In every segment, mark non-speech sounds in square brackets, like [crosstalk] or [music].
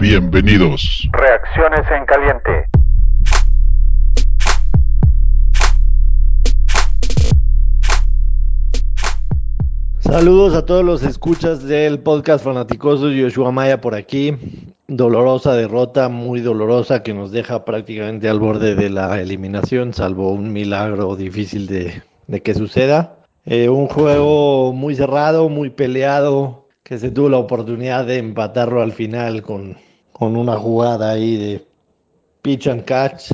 Bienvenidos. Reacciones en caliente. Saludos a todos los escuchas del podcast Fanaticosos, Yoshua Maya por aquí. Dolorosa derrota, muy dolorosa, que nos deja prácticamente al borde de la eliminación, salvo un milagro difícil de, que suceda. Eh, un juego muy cerrado, muy peleado, que se tuvo la oportunidad de empatarlo al final con, con una jugada ahí de pitch and catch.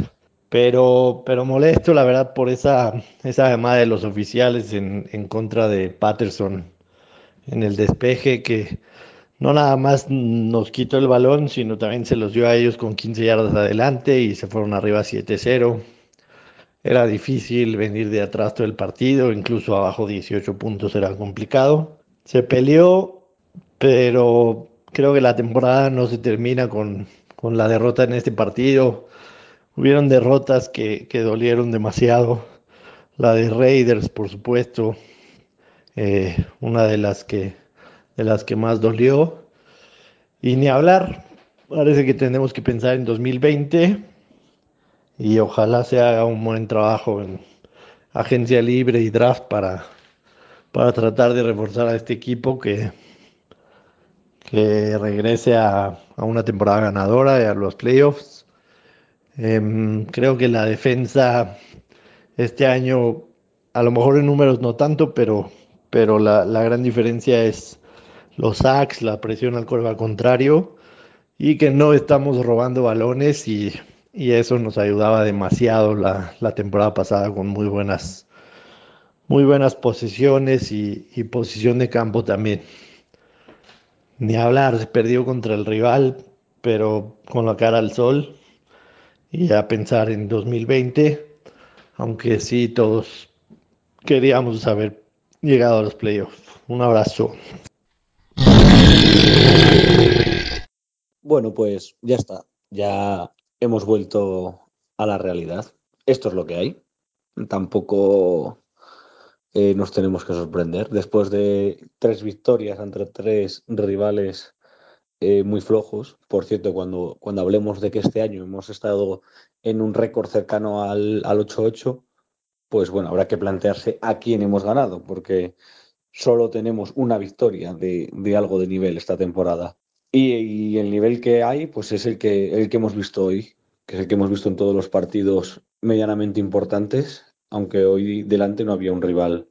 Pero, pero molesto, la verdad, por esa, esa llamada de los oficiales en, en contra de Patterson en el despeje, que no nada más nos quitó el balón, sino también se los dio a ellos con 15 yardas adelante y se fueron arriba 7-0. Era difícil venir de atrás todo el partido, incluso abajo 18 puntos era complicado. Se peleó, pero creo que la temporada no se termina con, con la derrota en este partido. Hubieron derrotas que, que dolieron demasiado. La de Raiders, por supuesto, eh, una de las que de las que más dolió. Y ni hablar, parece que tenemos que pensar en 2020 y ojalá se haga un buen trabajo en agencia libre y draft para, para tratar de reforzar a este equipo que, que regrese a, a una temporada ganadora y a los playoffs. Em, creo que la defensa este año, a lo mejor en números no tanto, pero, pero la, la gran diferencia es los sacks, la presión al curva contrario y que no estamos robando balones y, y eso nos ayudaba demasiado la, la, temporada pasada con muy buenas, muy buenas posiciones y, posición de campo también. Ni hablar, se perdió contra el rival, pero con la cara al sol y a pensar en 2020, aunque sí todos queríamos haber llegado a los playoffs. Un abrazo. Bueno, pues ya está. Ya hemos vuelto a la realidad. Esto es lo que hay. Tampoco eh, nos tenemos que sorprender. Después de tres victorias entre tres rivales eh, muy flojos, por cierto, cuando, cuando hablemos de que este año hemos estado en un récord cercano al, al 8-8, pues bueno, habrá que plantearse a quién hemos ganado, porque solo tenemos una victoria de, de algo de nivel esta temporada. Y, y, el nivel que hay, pues es el que, el que hemos visto hoy, que es el que hemos visto en todos los partidos medianamente importantes, aunque hoy delante no había un rival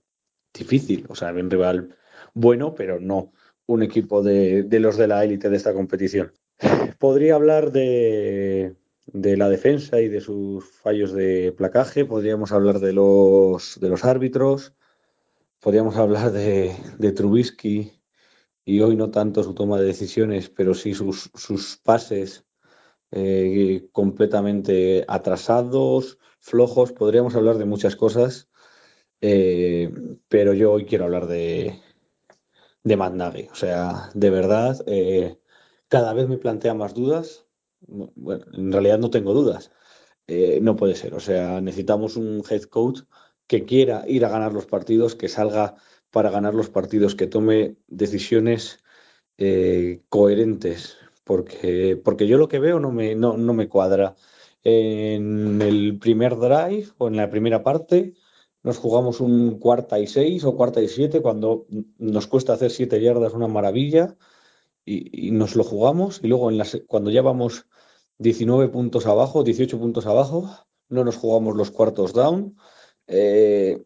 difícil, o sea, había un rival bueno, pero no un equipo de, los de la élite de esta competición. [laughs] Podría hablar de, de, la defensa y de sus fallos de placaje, podríamos hablar de los, de los árbitros, podríamos hablar de, de Trubisky. Y hoy no tanto su toma de decisiones, pero sí sus, sus pases eh, completamente atrasados, flojos. Podríamos hablar de muchas cosas, eh, pero yo hoy quiero hablar de, de O sea, de verdad, eh, cada vez me plantea más dudas. Bueno, en realidad no tengo dudas. Eh, no puede ser. O sea, necesitamos un head coach que quiera ir a ganar los partidos, que salga para ganar los partidos, que tome decisiones coherentes, porque, porque yo lo que veo no me, no, no me cuadra. En el primer drive o en la primera parte nos jugamos un cuarta y seis o cuarta y siete cuando nos cuesta hacer siete yardas una maravilla y, nos lo jugamos y luego en las, cuando ya vamos 19 puntos abajo, 18 puntos abajo, no nos jugamos los cuartos down. Eh,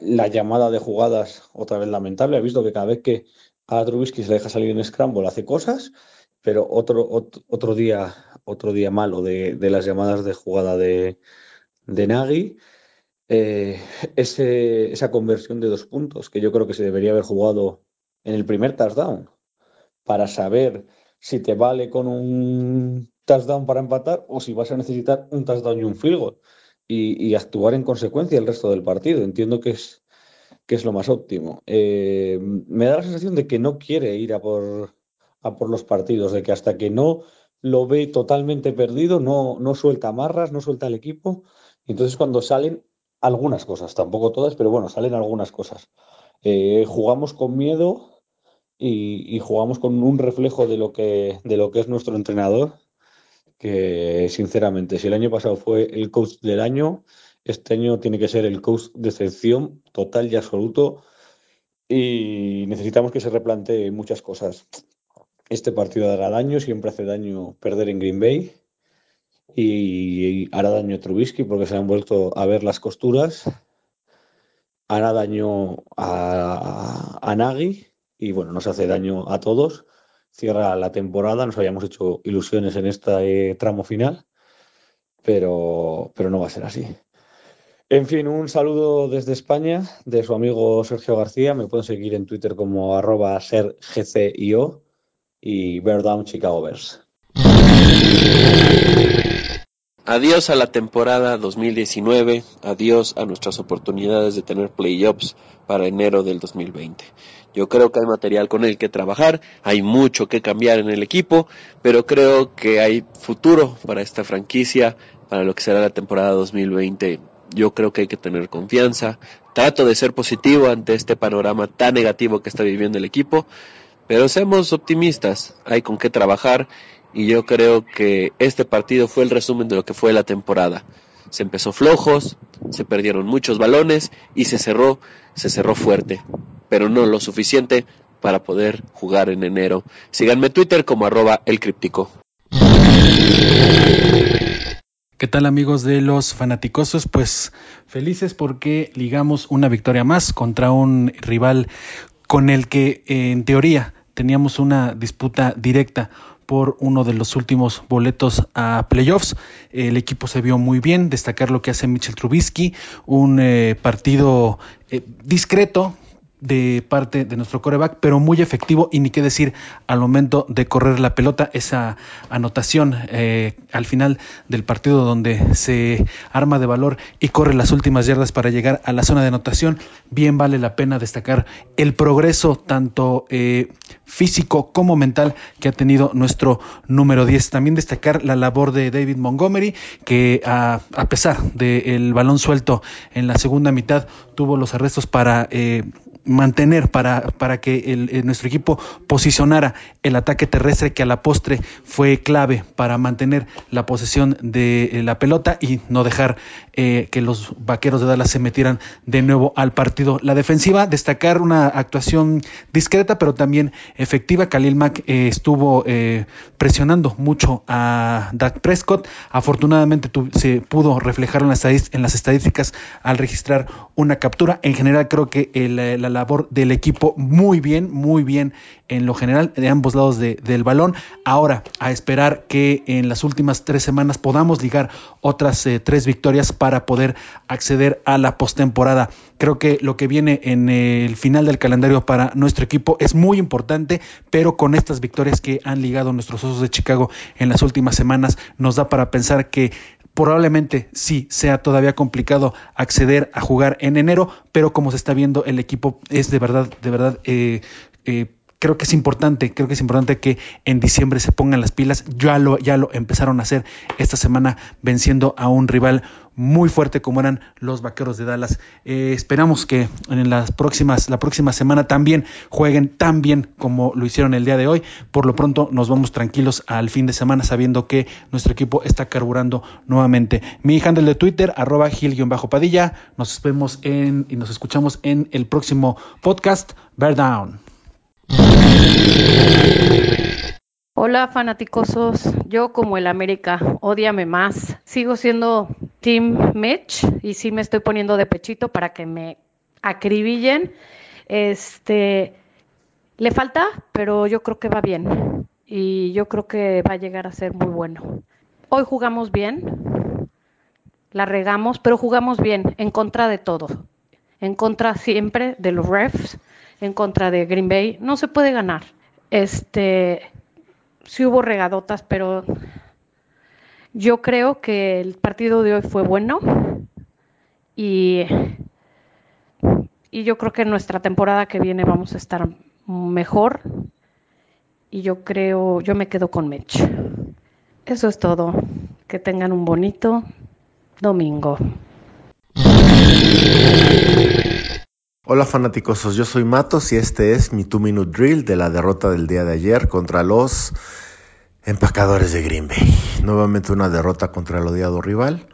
la llamada de jugadas otra vez lamentable. He visto que cada vez que a Trubisky se le deja salir en Scramble hace cosas, pero otro, otro, otro día otro día malo de, las llamadas de jugada de, de Nagy. Eh, esa conversión de dos puntos que yo creo que se debería haber jugado en el primer touchdown para saber si te vale con un touchdown para empatar o si vas a necesitar un touchdown y un field goal y, y, actuar en consecuencia el resto del partido. Entiendo que es, que es lo más óptimo. Eh, me da la sensación de que no quiere ir a por, a por los partidos, de que hasta que no lo ve totalmente perdido, no, no suelta amarras, no suelta el equipo. Entonces cuando salen algunas cosas, tampoco todas, pero bueno, salen algunas cosas. Eh, jugamos con miedo y, jugamos con un reflejo de lo, que, de lo que es nuestro entrenador, que sinceramente, si el año pasado fue el coach del año, este año tiene que ser el coach de excepción total y absoluto y necesitamos que se replantee muchas cosas. Este partido hará daño, siempre hace daño perder en Green Bay y hará daño a Trubisky porque se han vuelto a ver las costuras, hará daño a, a Nagy y bueno, nos hace daño a todos. Cierra la temporada, nos habíamos hecho ilusiones en este tramo final, pero, pero no va a ser así. En fin, un saludo desde España de su amigo Sergio García. Me pueden seguir en Twitter como arroba sergcio y Bear Chicago Bears. Adiós a la temporada 2019, adiós a nuestras oportunidades de tener playoffs para enero del 2020. Yo creo que hay material con el que trabajar, hay mucho que cambiar en el equipo, pero creo que hay futuro para esta franquicia, para lo que será la temporada 2020. Yo creo que hay que tener confianza. Trato de ser positivo ante este panorama tan negativo que está viviendo el equipo, pero seamos optimistas, hay con qué trabajar y yo creo que este partido fue el resumen de lo que fue la temporada. Se empezó flojos, se perdieron muchos balones y se cerró, se cerró fuerte pero no lo suficiente para poder jugar en enero. Síganme Twitter como arroba el críptico. ¿Qué tal amigos de los fanaticosos? Pues felices porque ligamos una victoria más contra un rival con el que en teoría teníamos una disputa directa por uno de los últimos boletos a playoffs. El equipo se vio muy bien, destacar lo que hace Mitchell Trubisky, un eh, partido eh, discreto, de parte de nuestro coreback, pero muy efectivo y ni qué decir al momento de correr la pelota, esa anotación eh, al final del partido donde se arma de valor y corre las últimas yardas para llegar a la zona de anotación, bien vale la pena destacar el progreso tanto eh, físico como mental que ha tenido nuestro número 10. También destacar la labor de David Montgomery, que a, pesar del balón suelto en la segunda mitad tuvo los arrestos para... Eh, mantener para, para que el, nuestro equipo posicionara el ataque terrestre que a la postre fue clave para mantener la posesión de eh, la pelota y no dejar eh, que los vaqueros de Dallas se metieran de nuevo al partido. La defensiva, destacar una actuación discreta pero también efectiva. Khalil Mack eh, estuvo presionando mucho a Dak Prescott. Afortunadamente se pudo reflejar en las, en las estadísticas al registrar una captura. En general creo que la labor del equipo muy bien, muy bien en lo general de ambos lados del balón. Ahora, a esperar que en las últimas tres semanas podamos ligar otras eh, tres victorias para poder acceder a la postemporada. Creo que lo que viene en el final del calendario para nuestro equipo es muy importante, pero con estas victorias que han ligado nuestros osos de Chicago en las últimas semanas, nos da para pensar que probablemente sí sea todavía complicado acceder a jugar en enero, pero como se está viendo el equipo es de verdad, de verdad eh, eh, creo que es importante, creo que es importante que en diciembre se pongan las pilas. Ya lo, ya lo empezaron a hacer esta semana venciendo a un rival muy fuerte como eran los Vaqueros de Dallas. Eh, esperamos que en las próximas, la próxima semana también jueguen tan bien como lo hicieron el día de hoy. Por lo pronto nos vamos tranquilos al fin de semana sabiendo que nuestro equipo está carburando nuevamente. Mi handle de Twitter, arroba gil-padilla. Nos vemos en, y nos escuchamos en el próximo podcast. Bear Down. Hola fanaticosos, yo como el América, odiame más. Sigo siendo Team Mitch y sí me estoy poniendo de pechito para que me acribillen. Este, le falta, pero yo creo que va bien y yo creo que va a llegar a ser muy bueno. Hoy jugamos bien, la regamos, pero jugamos bien, en contra de todo, en contra siempre de los refs en contra de Green Bay. No se puede ganar. Este, sí hubo regadotas, pero yo creo que el partido de hoy fue bueno y, y yo creo que nuestra temporada que viene vamos a estar mejor y yo creo, yo me quedo con Mitch. Eso es todo. Que tengan un bonito domingo. Hola fanáticosos, yo soy Matos y este es mi 2 Minute Drill de la derrota del día de ayer contra los empacadores de Green Bay. Nuevamente una derrota contra el odiado rival,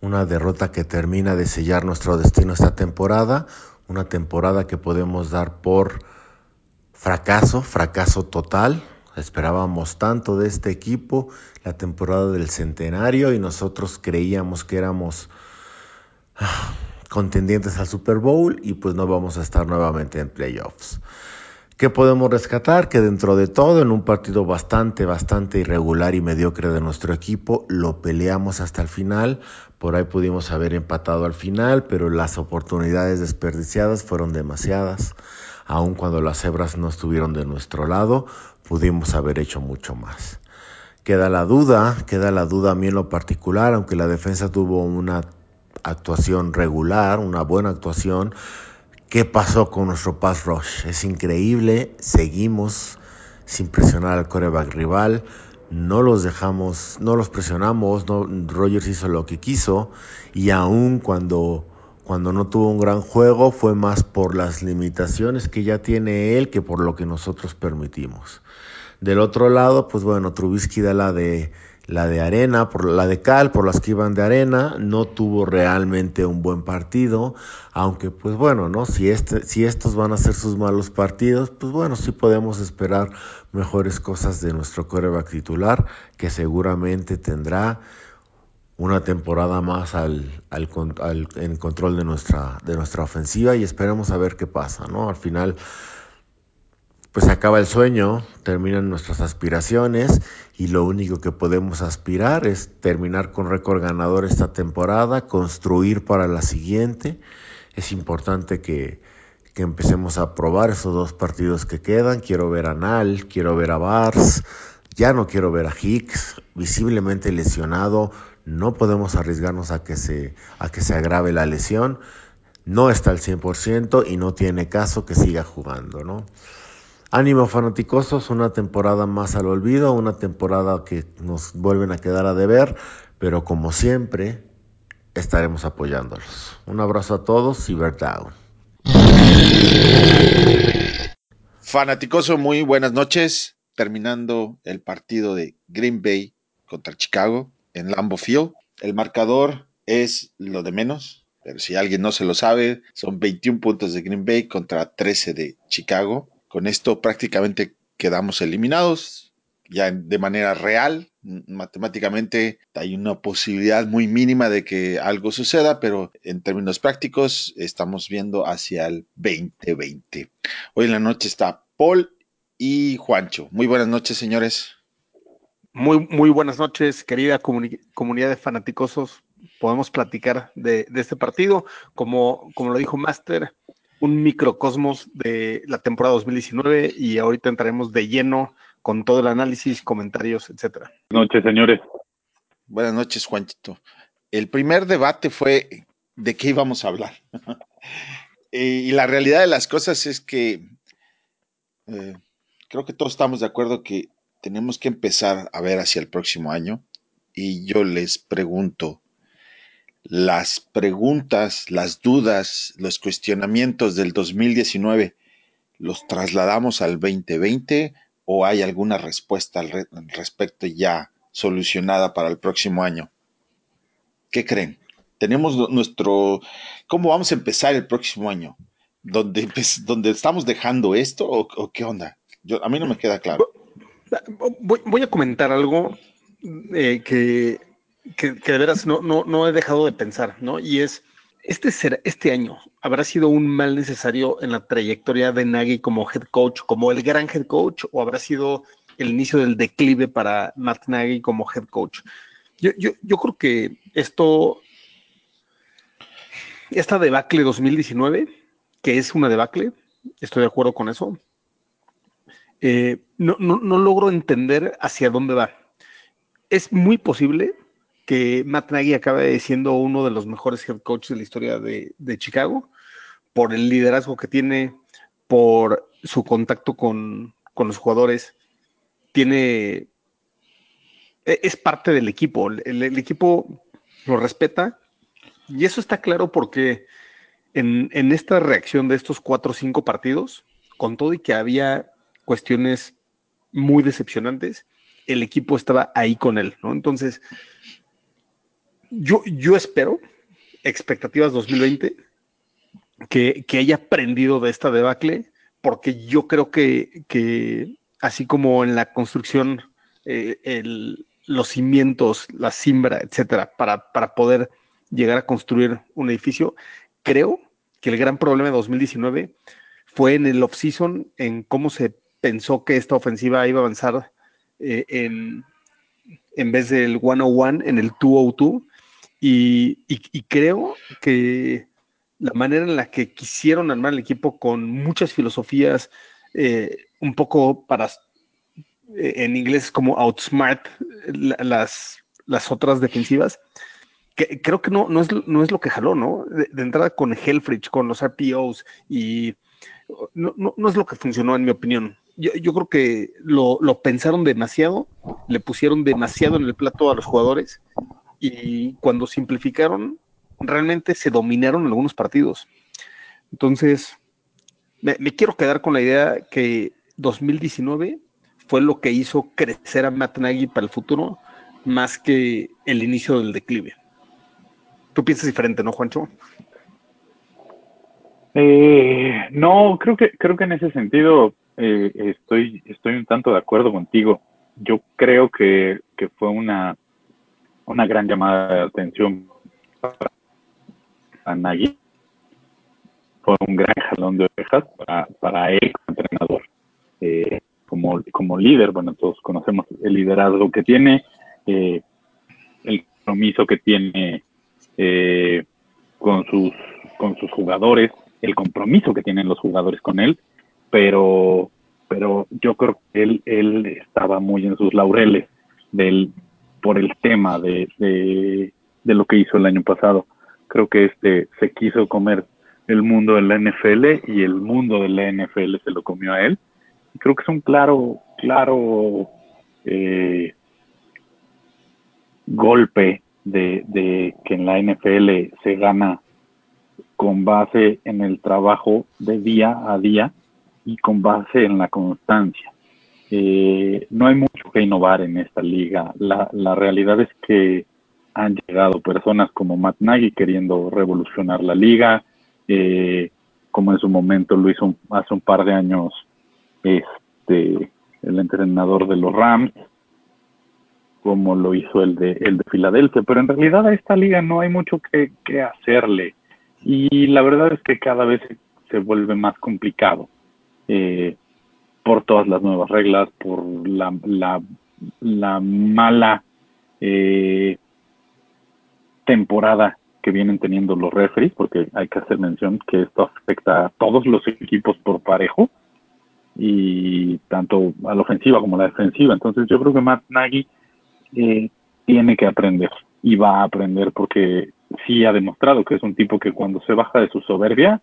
una derrota que termina de sellar nuestro destino esta temporada, una temporada que podemos dar por fracaso, fracaso total. Esperábamos tanto de este equipo, la temporada del centenario y nosotros creíamos que éramos ah, contendientes al Super Bowl y pues no vamos a estar nuevamente en playoffs. ¿Qué podemos rescatar? Que dentro de todo, en un partido bastante, bastante irregular y mediocre de nuestro equipo, lo peleamos hasta el final. Por ahí pudimos haber empatado al final, pero las oportunidades desperdiciadas fueron demasiadas. Aun cuando las cebras no estuvieron de nuestro lado, pudimos haber hecho mucho más. Queda la duda, queda la duda a mí en lo particular, aunque la defensa tuvo una actuación regular, una buena actuación. ¿Qué pasó con nuestro pass rush? Es increíble, seguimos sin presionar al coreback rival, no los dejamos, no los presionamos, no, Rogers hizo lo que quiso y aún cuando, cuando no tuvo un gran juego fue más por las limitaciones que ya tiene él que por lo que nosotros permitimos. Del otro lado, pues bueno, Trubisky da la de la de arena, por la de cal, por las que iban de arena, no tuvo realmente un buen partido, aunque pues bueno, ¿no? Si, este, si estos van a ser sus malos partidos, pues bueno, sí podemos esperar mejores cosas de nuestro coreback titular, que seguramente tendrá una temporada más al, al, al, en control de nuestra, de nuestra ofensiva y esperemos a ver qué pasa, ¿no? Al final pues acaba el sueño, terminan nuestras aspiraciones y lo único que podemos aspirar es terminar con récord ganador esta temporada, construir para la siguiente. Es importante que, que empecemos a probar esos dos partidos que quedan. Quiero ver a Nal, quiero ver a Bars, ya no quiero ver a Hicks, visiblemente lesionado. No podemos arriesgarnos a que se, a que se agrave la lesión. No está al 100% y no tiene caso que siga jugando, ¿no? Ánimo fanaticosos, una temporada más al olvido, una temporada que nos vuelven a quedar a deber, pero como siempre estaremos apoyándolos. Un abrazo a todos y down. Fanaticoso, muy buenas noches. Terminando el partido de Green Bay contra Chicago en Lambeau Field. El marcador es lo de menos, pero si alguien no se lo sabe, son 21 puntos de Green Bay contra 13 de Chicago. Con esto prácticamente quedamos eliminados, ya de manera real, matemáticamente hay una posibilidad muy mínima de que algo suceda, pero en términos prácticos estamos viendo hacia el 2020. Hoy en la noche está Paul y Juancho. Muy buenas noches, señores. Muy, muy buenas noches, querida comunidad de fanaticosos. Podemos platicar de, de, este partido. Como, como lo dijo Master, un microcosmos de la temporada 2019 y ahorita entraremos de lleno con todo el análisis, comentarios, etcétera. Buenas noches, señores. Buenas noches, Juanchito. El primer debate fue de qué íbamos a hablar. [laughs] y la realidad de las cosas es que eh, creo que todos estamos de acuerdo que tenemos que empezar a ver hacia el próximo año. Y yo les pregunto, las preguntas, las dudas, los cuestionamientos del 2019 los trasladamos al 2020 o hay alguna respuesta al, respecto ya solucionada para el próximo año? ¿Qué creen? Tenemos nuestro... ¿Cómo vamos a empezar el próximo año? ¿Dónde, donde estamos dejando esto o, qué onda? Yo, a mí no me queda claro. Voy, voy a comentar algo eh, que que, de veras no, no, no he dejado de pensar, ¿no? Y es, este, ser, este año habrá sido un mal necesario en la trayectoria de Nagy como head coach, como el gran head coach, o habrá sido el inicio del declive para Matt Nagy como head coach. Yo, yo, yo creo que esto, esta debacle 2019, que es una debacle, estoy de acuerdo con eso, eh, no, no, no logro entender hacia dónde va. Es muy posible que Matt Nagy acabe siendo uno de los mejores head coaches de la historia de, Chicago, por el liderazgo que tiene, por su contacto con, los jugadores. Tiene. E, es parte del equipo. El, equipo lo respeta. Y eso está claro porque en, en esta reacción de estos cuatro o cinco partidos, con todo y que había cuestiones muy decepcionantes, el equipo estaba ahí con él, ¿no? Entonces, yo, espero, expectativas 2020, que, que haya aprendido de esta debacle, porque yo creo que, así como en la construcción, eh, el, los cimientos, la simbra, etcétera, para, para poder llegar a construir un edificio, creo que el gran problema de 2019 fue en el off-season, en cómo se pensó que esta ofensiva iba a avanzar eh, en, en vez del 101, en el 202. Y, y, y, creo que la manera en la que quisieron armar el equipo con muchas filosofías, eh, un poco para, eh, en inglés como outsmart la, las, las otras defensivas, creo que no, no, es, no es lo que jaló, ¿no? De, entrada con Hellfridge, con los RPOs y no, no, no, es lo que funcionó en mi opinión. Yo, yo creo que lo, lo, pensaron demasiado, le pusieron demasiado en el plato a los jugadores y cuando simplificaron, realmente se dominaron algunos partidos. Entonces, me, quiero quedar con la idea que 2019 fue lo que hizo crecer a Matt Nagy para el futuro más que el inicio del declive. Tú piensas diferente, ¿no, Juancho? Eh, no, creo que creo que en ese sentido eh, estoy estoy un tanto de acuerdo contigo. Yo creo que, que fue una una gran llamada de atención para Nagy. Fue un gran jalón de orejas para, para él como entrenador. Eh, como, como líder, bueno, todos conocemos el liderazgo que tiene, eh, el compromiso que tiene eh, con sus con sus jugadores, el compromiso que tienen los jugadores con él, pero, pero yo creo que él, él estaba muy en sus laureles del, por el tema de, de, lo que hizo el año pasado. Creo que este se quiso comer el mundo de la NFL y el mundo de la NFL se lo comió a él. Creo que es un claro, claro eh, golpe de, de que en la NFL se gana con base en el trabajo de día a día y con base en la constancia. Eh, no hay mucho que innovar en esta liga. La, la, realidad es que han llegado personas como Matt Nagy queriendo revolucionar la liga, eh, como en su momento lo hizo hace un par de años este, el entrenador de los Rams, como lo hizo el de, el de Filadelfia, pero en realidad a esta liga no hay mucho que, que hacerle. Y la verdad es que cada vez se vuelve más complicado. Eh, por todas las nuevas reglas, por la, la, la mala eh, temporada que vienen teniendo los referees, porque hay que hacer mención que esto afecta a todos los equipos por parejo y tanto a la ofensiva como a la defensiva. Entonces yo creo que Matt Nagy eh, tiene que aprender y va a aprender porque sí ha demostrado que es un tipo que cuando se baja de su soberbia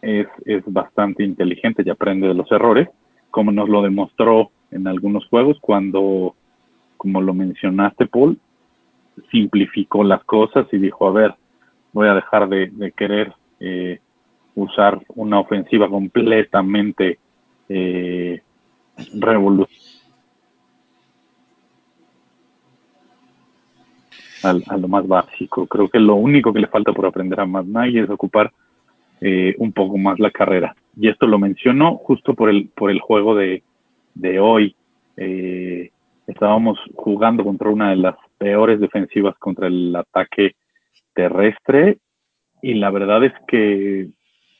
es, es bastante inteligente y aprende de los errores, como nos lo demostró en algunos juegos cuando, como lo mencionaste, Paul, simplificó las cosas y dijo, a ver, voy a dejar de, querer eh, usar una ofensiva completamente eh, revolucionaria a, lo más básico. Creo que lo único que le falta por aprender a Matt es ocupar eh, un poco más la carrera. Y esto lo menciono justo por el, por el juego de, de hoy. Eh, estábamos jugando contra una de las peores defensivas contra el ataque terrestre y la verdad es que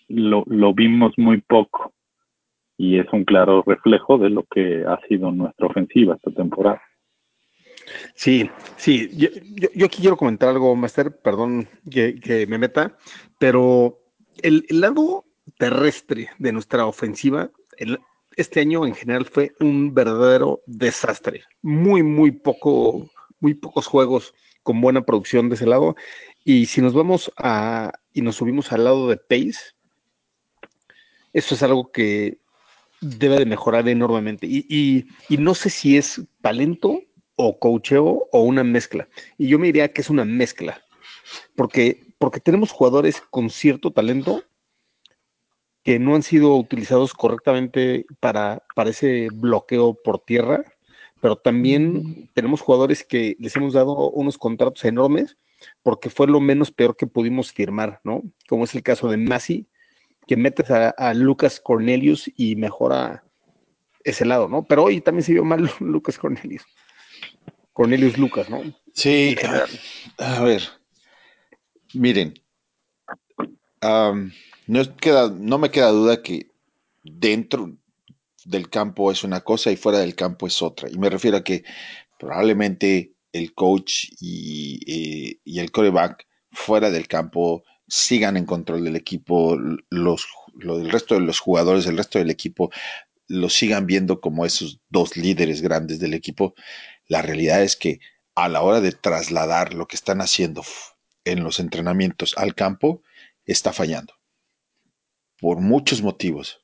lo, lo vimos muy poco y es un claro reflejo de lo que ha sido nuestra ofensiva esta temporada. Sí, sí, yo, yo, aquí quiero comentar algo, Master, perdón que, que me meta, pero el, el, lado terrestre de nuestra ofensiva, este año en general fue un verdadero desastre. Muy, muy poco, muy pocos juegos con buena producción de ese lado. Y si nos vamos a y nos subimos al lado de Pace, eso es algo que debe de mejorar enormemente. Y, y, no sé si es talento o coacheo o una mezcla. Y yo me diría que es una mezcla, porque porque tenemos jugadores con cierto talento que no han sido utilizados correctamente para, para ese bloqueo por tierra, pero también tenemos jugadores que les hemos dado unos contratos enormes porque fue lo menos peor que pudimos firmar, ¿no? Como es el caso de Masi, que metes a, a Lucas Cornelius y mejora ese lado, ¿no? Pero hoy también se vio mal [laughs] Lucas Cornelius. Cornelius Lucas, ¿no? Sí, a ver, miren, um, no, queda, no me queda duda que dentro del campo es una cosa y fuera del campo es otra. Y me refiero a que probablemente el coach y, eh, el coreback fuera del campo sigan en control del equipo, los, lo, el resto de los jugadores, el resto del equipo lo sigan viendo como esos dos líderes grandes del equipo. La realidad es que a la hora de trasladar lo que están haciendo en los entrenamientos al campo, está fallando. Por muchos motivos.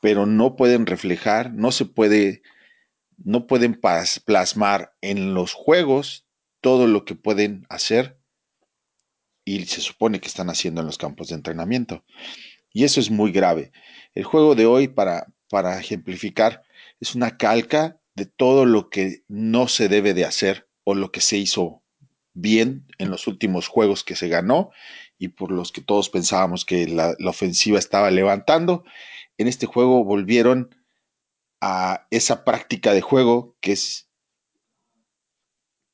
Pero no pueden reflejar, no se puede, no pueden plasmar en los juegos todo lo que pueden hacer y se supone que están haciendo en los campos de entrenamiento. Y eso es muy grave. El juego de hoy, para, para ejemplificar, es una calca de todo lo que no se debe de hacer o lo que se hizo bien en los últimos juegos que se ganó y por los que todos pensábamos que la, ofensiva estaba levantando. En este juego volvieron a esa práctica de juego que es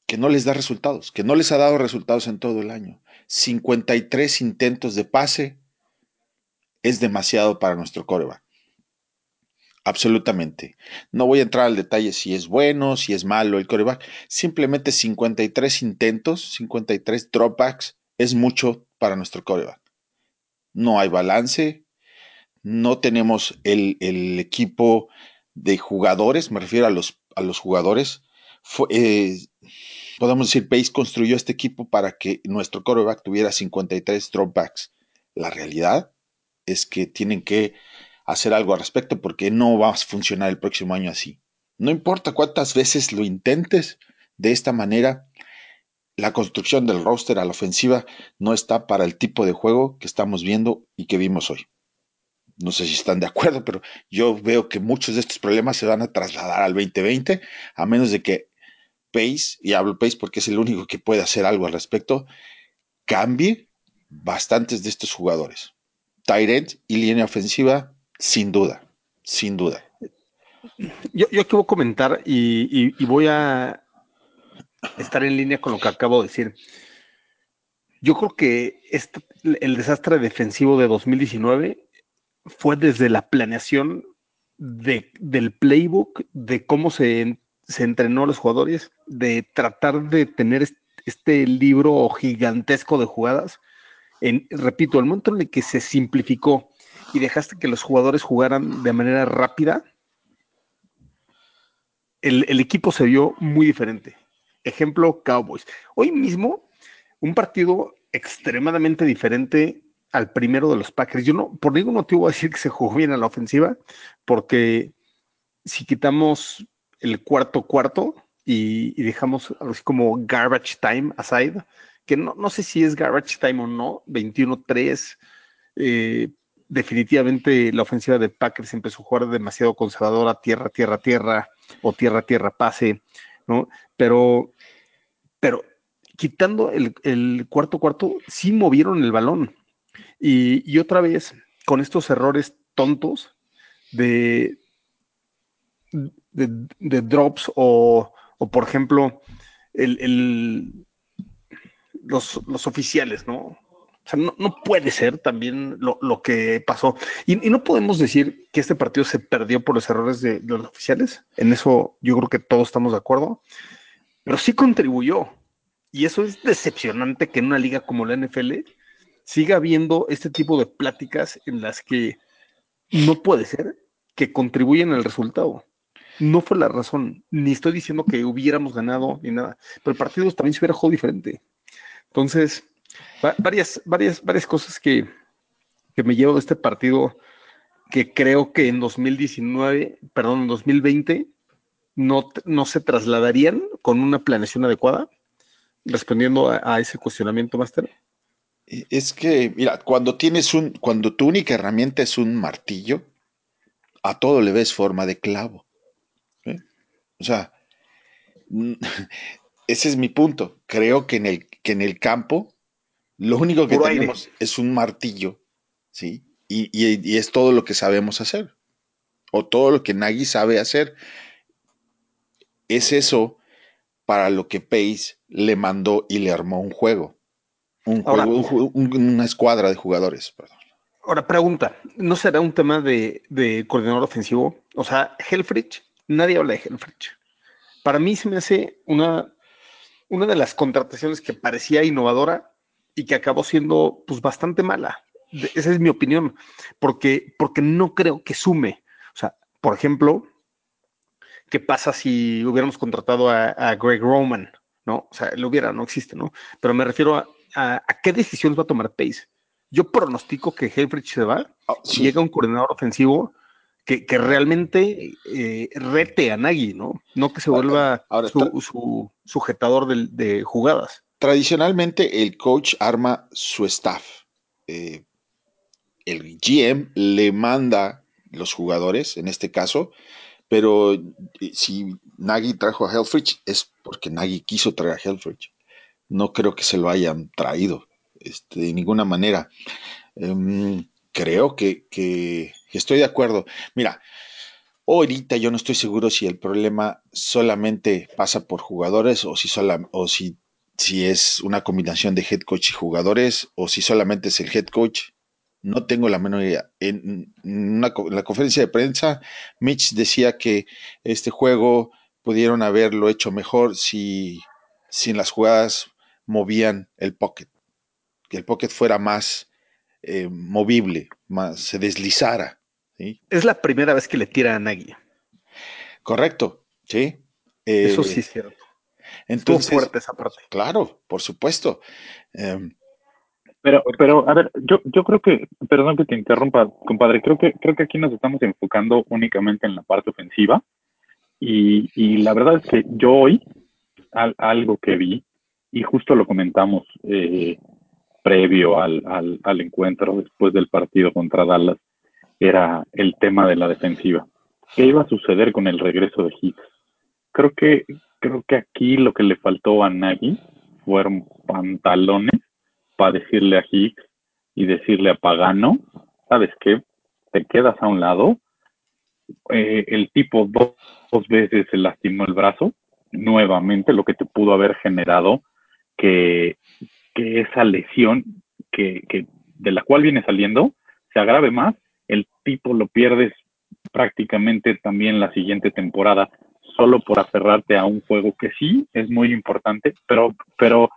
que no les da resultados, que no les ha dado resultados en todo el año. 53 intentos de pase es demasiado para nuestro coreback. Absolutamente. No voy a entrar al detalle si es bueno, si es malo el coreback. Simplemente 53 intentos, 53 dropbacks es mucho para nuestro coreback. No hay balance, no tenemos el, el, equipo de jugadores, me refiero a los, a los jugadores. Eh, podemos decir, Pace construyó este equipo para que nuestro coreback tuviera 53 dropbacks. La realidad es que tienen que hacer algo al respecto porque no va a funcionar el próximo año así. No importa cuántas veces lo intentes de esta manera, la construcción del roster a la ofensiva no está para el tipo de juego que estamos viendo y que vimos hoy. No sé si están de acuerdo, pero yo veo que muchos de estos problemas se van a trasladar al 2020, a menos de que Pace, y hablo Pace porque es el único que puede hacer algo al respecto, cambie bastantes de estos jugadores. Tyrant y línea ofensiva sin duda, sin duda. Yo, yo quiero comentar y, voy a estar en línea con lo que acabo de decir. Yo creo que este, el desastre defensivo de 2019 fue desde la planeación de, del playbook, de cómo se, se entrenó a los jugadores, de tratar de tener este, libro gigantesco de jugadas. En, repito, el momento en el que se simplificó y dejaste que los jugadores jugaran de manera rápida, el, equipo se vio muy diferente. Ejemplo, Cowboys. Hoy mismo, un partido extremadamente diferente al primero de los Packers. Yo no, por ningún motivo voy a decir que se jugó bien a la ofensiva, porque si quitamos el cuarto cuarto y, dejamos así como garbage time aside, que no, no sé si es garbage time o no, 21-3, eh, definitivamente la ofensiva de Packers empezó a jugar demasiado conservadora, tierra, tierra, tierra, o tierra, tierra, pase, ¿no? Pero, pero quitando el, cuarto cuarto, sí movieron el balón. Y, otra vez, con estos errores tontos de, drops o, por ejemplo, el, los, oficiales, ¿no? O sea, no, puede ser también lo, que pasó. Y, no podemos decir que este partido se perdió por los errores de, los oficiales. En eso yo creo que todos estamos de acuerdo. Pero sí contribuyó. Y eso es decepcionante que en una liga como la NFL siga habiendo este tipo de pláticas en las que no puede ser que contribuyen al resultado. No fue la razón. Ni estoy diciendo que hubiéramos ganado ni nada. Pero el partido también se hubiera jugado diferente. Entonces, varias, varias, varias cosas que, que me llevo de este partido que creo que en 2019, perdón, en 2020 no, no se trasladarían con una planeación adecuada, respondiendo a, a ese cuestionamiento, Master. Es que, mira, cuando tienes un, cuando tu única herramienta es un martillo, a todo le ves forma de clavo. ¿eh? O sea, [laughs] ese es mi punto. Creo que en el, que en el campo lo único que Puro aire. tenemos es un martillo, ¿sí? Y, y- y es todo lo que sabemos hacer. O todo lo que Nagy sabe hacer. Es eso para lo que Pace le mandó y le armó un juego. Un Ahora- juego, un un- una escuadra de jugadores. perdón. Ahora, pregunta, ¿no será un tema de, de coordinador ofensivo? O sea, Helfrich, nadie habla de Helfrich. Para mí se me hace una, una de las contrataciones que parecía innovadora y que acabó siendo pues bastante mala. De- esa es mi opinión, porque, porque no creo que sume. O sea, por ejemplo, ¿qué pasa si hubiéramos contratado a, a Greg Roman? ¿No? O sea, lo hubiera, no existe, ¿no? Pero me refiero a, a- a qué decisiones va a tomar Pace. Yo pronostico que Helfrich se va y sí. llega un coordinador ofensivo que, que realmente eh, rete a Nagy, ¿no? No que se vuelva ahora su, sujetador de, jugadas. Tradicionalmente el coach arma su staff. Eh, el GM le manda los jugadores, en este caso, pero eh, si Nagy trajo a Helfrich es porque Nagy quiso traer a Helfrich. No creo que se lo hayan traído este, de ninguna manera. Em, creo que, estoy de acuerdo. Mira, ahorita yo no estoy seguro si el problema solamente pasa por jugadores o si, sola- o si es una combinación de head coach y jugadores o si solamente es el head coach. No tengo la menor idea. En, una co- en la conferencia de prensa, Mitch decía que este juego pudieron haberlo hecho mejor si, si en las jugadas movían el pocket, que el pocket fuera más eh, movible, más se deslizara. ¿sí? Es la primera vez que le tira a Nagy. Correcto, sí. Eso Eh, sí es cierto. Estuvo Entonces, fuerte esa parte. claro, por supuesto. Em, Pero, pero, a ver, yo, yo creo que, perdón que te interrumpa, compadre, creo que, creo que aquí nos estamos enfocando únicamente en la parte ofensiva. Y, y la verdad es que yo hoy, al- algo que vi, y justo lo comentamos eh, previo al, al, al encuentro después del partido contra Dallas, era el tema de la defensiva. ¿Qué iba a suceder con el regreso de Hicks? Creo que, creo que aquí lo que le faltó a Nagy fueron pantalones para decirle a Hicks y decirle a Pagano, ¿sabes qué? Te quedas a un lado. Eh, el tipo dos, dos veces se lastimó el brazo, nuevamente, lo que te pudo haber generado que, que esa lesión que, que de la cual viene saliendo se agrave más, el tipo lo pierdes prácticamente también la siguiente temporada solo por aferrarte a un juego que sí es muy importante, pero, pero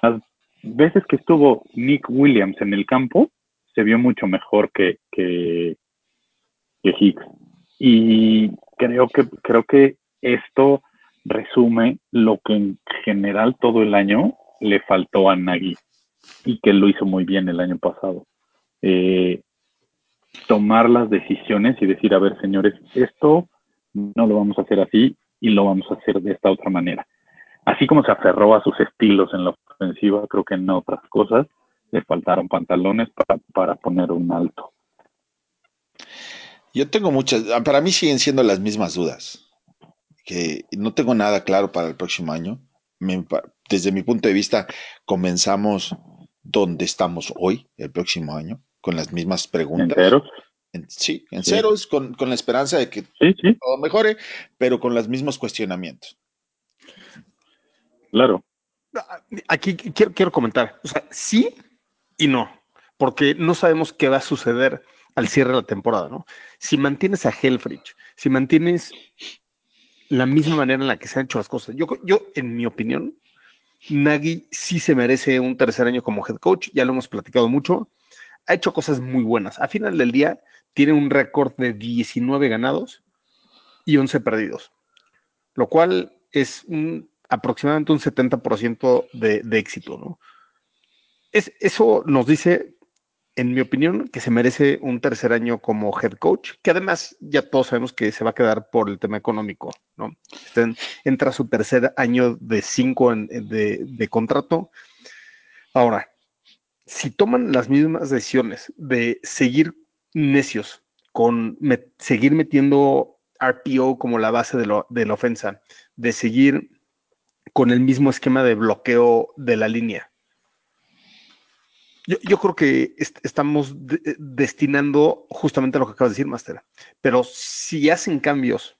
las veces que estuvo Nick Williams en el campo, se vio mucho mejor que, que, que Hicks. Y creo que, creo que esto resume lo que en general todo el año le faltó a Nagy y que lo hizo muy bien el año pasado. Eh, tomar las decisiones y decir, a ver, señores, esto no lo vamos a hacer así y lo vamos a hacer de esta otra manera. Así como se aferró a sus estilos en la ofensiva, creo que en otras cosas le faltaron pantalones para, para poner un alto. yo tengo muchas, ah, para mí siguen siendo las mismas dudas, que no tengo nada claro para el próximo año. Desde mi punto de vista, comenzamos donde estamos hoy, el próximo año, con las mismas En preguntas. ceros. En- sí, en Sí. ceros, con, con la esperanza de que Sí, sí, todo mejore, pero con los mismos cuestionamientos. Claro. Aquí quiero, quiero comentar, o sea, sí y no, porque no sabemos qué va a suceder al cierre de la temporada, ¿no? Si mantienes a Helfrich, si mantienes la misma manera en la que se han hecho las cosas, yo, yo en mi opinión, Nagy sí se merece un tercer año como head coach, ya lo hemos platicado mucho, ha hecho cosas muy buenas. A final del día, tiene un récord de 19 ganados y 11 perdidos, lo cual es un, aproximadamente un 70% de, de éxito, ¿no? Es, eso nos dice, en mi opinión, que se merece un tercer año como head coach, que además ya todos sabemos que se va a quedar por el tema económico, ¿no? Está en- entra su tercer año de cinco de, contrato. Ahora, si toman las mismas decisiones de seguir necios con seguir metiendo RPO como la base de la ofensa, de seguir con el mismo esquema de bloqueo de la línea, yo, creo que estamos destinando justamente a lo que acabas de decir, Master. Pero si hacen cambios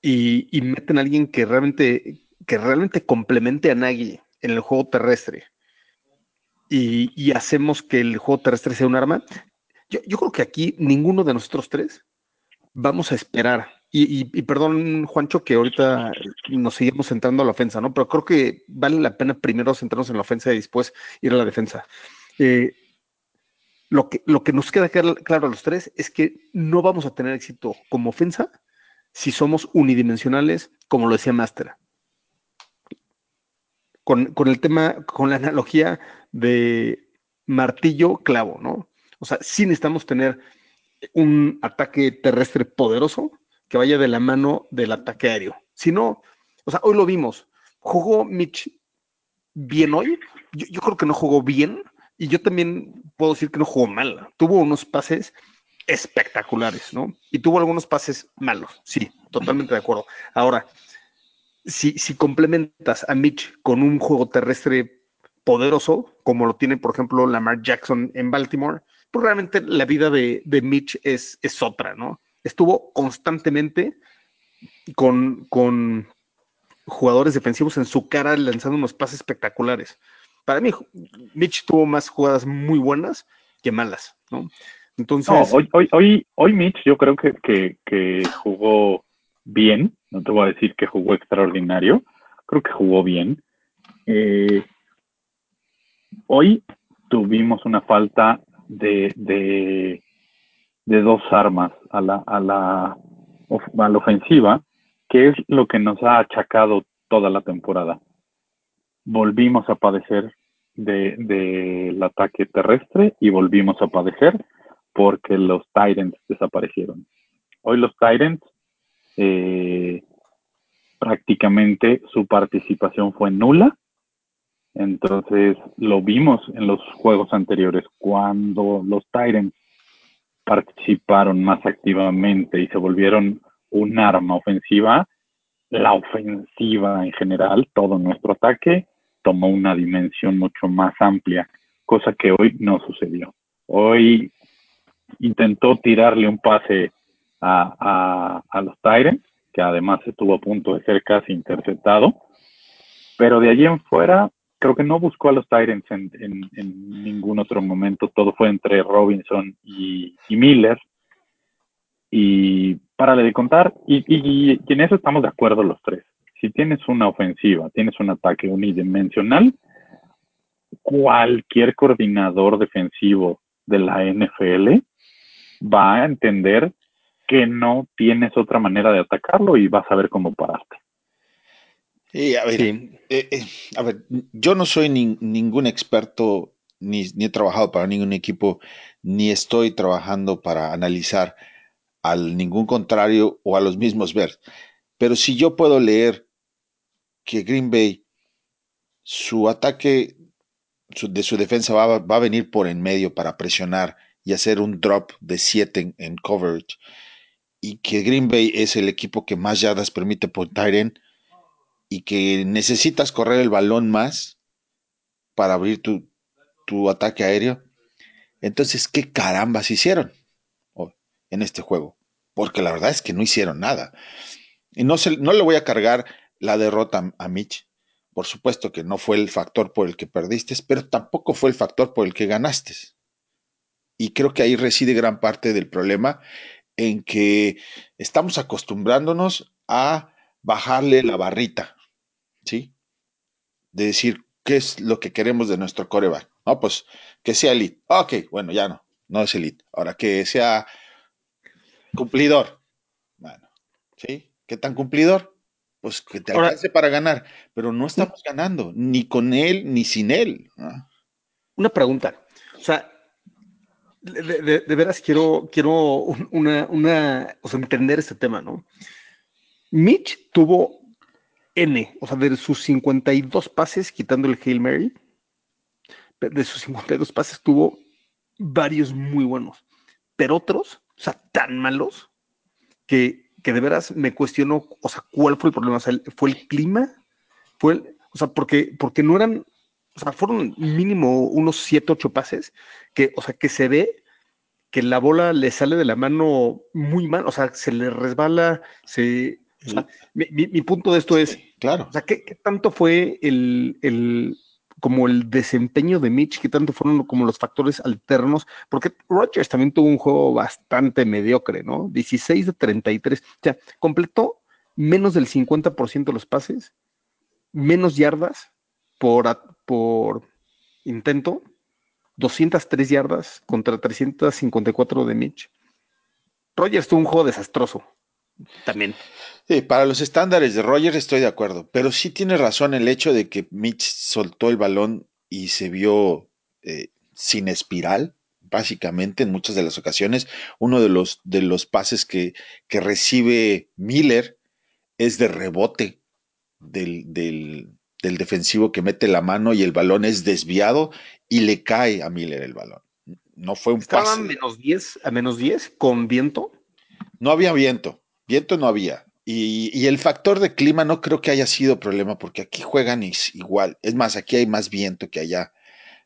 y, meten a alguien que realmente, que realmente complemente a Nagy en el juego terrestre y, hacemos que el juego terrestre sea un arma, yo, creo que aquí ninguno de nosotros tres vamos a esperar. Y, perdón, Juancho, que ahorita nos seguimos centrando a la ofensa, ¿no? Pero creo que vale la pena primero centrarnos en la ofensa y después ir a la defensa. Eh, lo, que, lo que nos queda claro a los tres es que no vamos a tener éxito como ofensa si somos unidimensionales, como lo decía Master. Con, con el tema, con la analogía de martillo clavo, ¿no? O sea, sí necesitamos tener un ataque terrestre poderoso que vaya de la mano del ataque aéreo. Si no, o sea, hoy lo vimos. ¿Jugó Mitch bien hoy? yo creo que no jugó bien, y yo también puedo decir que no jugó mal. Tuvo unos pases espectaculares, ¿no? Y tuvo algunos pases malos, sí, totalmente de acuerdo. Ahora, si, si complementas a Mitch con un juego terrestre poderoso, como lo tiene, por ejemplo, Lamar Jackson en Baltimore, pues realmente la vida de, de Mitch es, es otra, ¿no? Estuvo constantemente con, con jugadores defensivos en su cara lanzando unos pases espectaculares para mí, Mitch tuvo más jugadas muy buenas que malas, ¿no? Entonces. hoy, hoy, hoy, hoy Mitch yo creo que, que, jugó bien. No te voy a decir que jugó extraordinario. Creo que jugó bien. Eh, hoy tuvimos una falta de, de, de dos armas a la, a, la, a la ofensiva, que es lo que nos ha achacado toda la temporada volvimos a padecer del de, ataque terrestre y volvimos a padecer porque los Tyrants desaparecieron. Hoy los Tyrants eh, prácticamente su participación fue nula. Entonces lo vimos en los juegos anteriores cuando los Tyrants participaron más activamente y se volvieron un arma ofensiva. La ofensiva en general, todo nuestro ataque tomó una dimensión mucho más amplia, cosa que hoy no sucedió. Hoy intentó tirarle un pase a, los Tyrants, que además estuvo a punto de ser casi interceptado, pero de allí en fuera creo que no buscó a los Tyrants en, ningún otro momento, todo fue entre Robinson y, Miller. Y para de contar, y en eso estamos de acuerdo los tres. Si tienes una ofensiva, tienes un ataque unidimensional, cualquier coordinador defensivo de la NFL va a entender que no tienes otra manera de atacarlo y vas a ver cómo pararte. a, ver, eh, eh, a ver, yo no soy ningún experto, ni, ni, he trabajado para ningún equipo, ni estoy trabajando para analizar al ningún contrario o a los mismos ver. Pero si yo puedo leer que Green Bay, su ataque de su defensa va, a venir por en medio para presionar y hacer un drop de 7 en, coverage. Y que Green Bay es el equipo que más yardas permite por Tyren y que necesitas correr el balón más para abrir tu, tu ataque aéreo. Entonces, ¿qué carambas hicieron en este juego? Porque la verdad es que no hicieron nada. Y no, se, no le voy a cargar la derrota a Mitch. Por supuesto que no fue el factor por el que perdiste, pero tampoco fue el factor por el que ganaste. Y creo que ahí reside gran parte del problema en que estamos acostumbrándonos a bajarle la barrita, ¿sí? De decir, ¿qué es lo que queremos de nuestro coreback? No, pues que sea elite. Ok, bueno, ya no, no es elite. Ahora que sea cumplidor. Bueno, ¿sí? ¿Qué tan cumplidor? pues que te alcance para ganar, pero no estamos ganando, ni con él, ni sin él. Una pregunta, o sea, de, veras quiero, quiero una, una, o sea, entender este tema, ¿no? Mitch tuvo N, o sea, de sus 52 pases, quitando el Hail Mary, de sus 52 pases tuvo varios muy buenos, pero otros, o sea, tan malos que, que de veras me cuestiono, o sea, ¿cuál fue el problema? O sea, ¿fue el clima? ¿Fue el, o sea, porque, porque no eran, o sea, fueron mínimo unos 7, 8 pases que, o sea, que se ve que la bola le sale de la mano muy mal, o sea, se le resbala, se... O sea, mi, mi, mi, punto de esto es, claro. O sea, ¿qué, qué tanto fue el, el, como el desempeño de Mitch, qué tanto fueron como los factores alternos? Porque Rogers también tuvo un juego bastante mediocre, ¿no? 16 de 33, o sea, completó menos del 50% de los pases, menos yardas por, por intento, 203 yardas contra 354 de Mitch. Rogers tuvo un juego desastroso. También. Sí, para los estándares de Rogers estoy de acuerdo, pero sí tiene razón el hecho de que Mitch soltó el balón y se vio eh, sin espiral, básicamente en muchas de las ocasiones. Uno de los, de los pases que, que recibe Miller es de rebote del, del, del defensivo que mete la mano y el balón es desviado y le cae a Miller el balón. No fue un Estaba pase. a menos 10, a menos 10 con viento. No había viento, viento no había. Y, y, el factor de clima no creo que haya sido problema porque aquí juegan igual. Es más, aquí hay más viento que allá.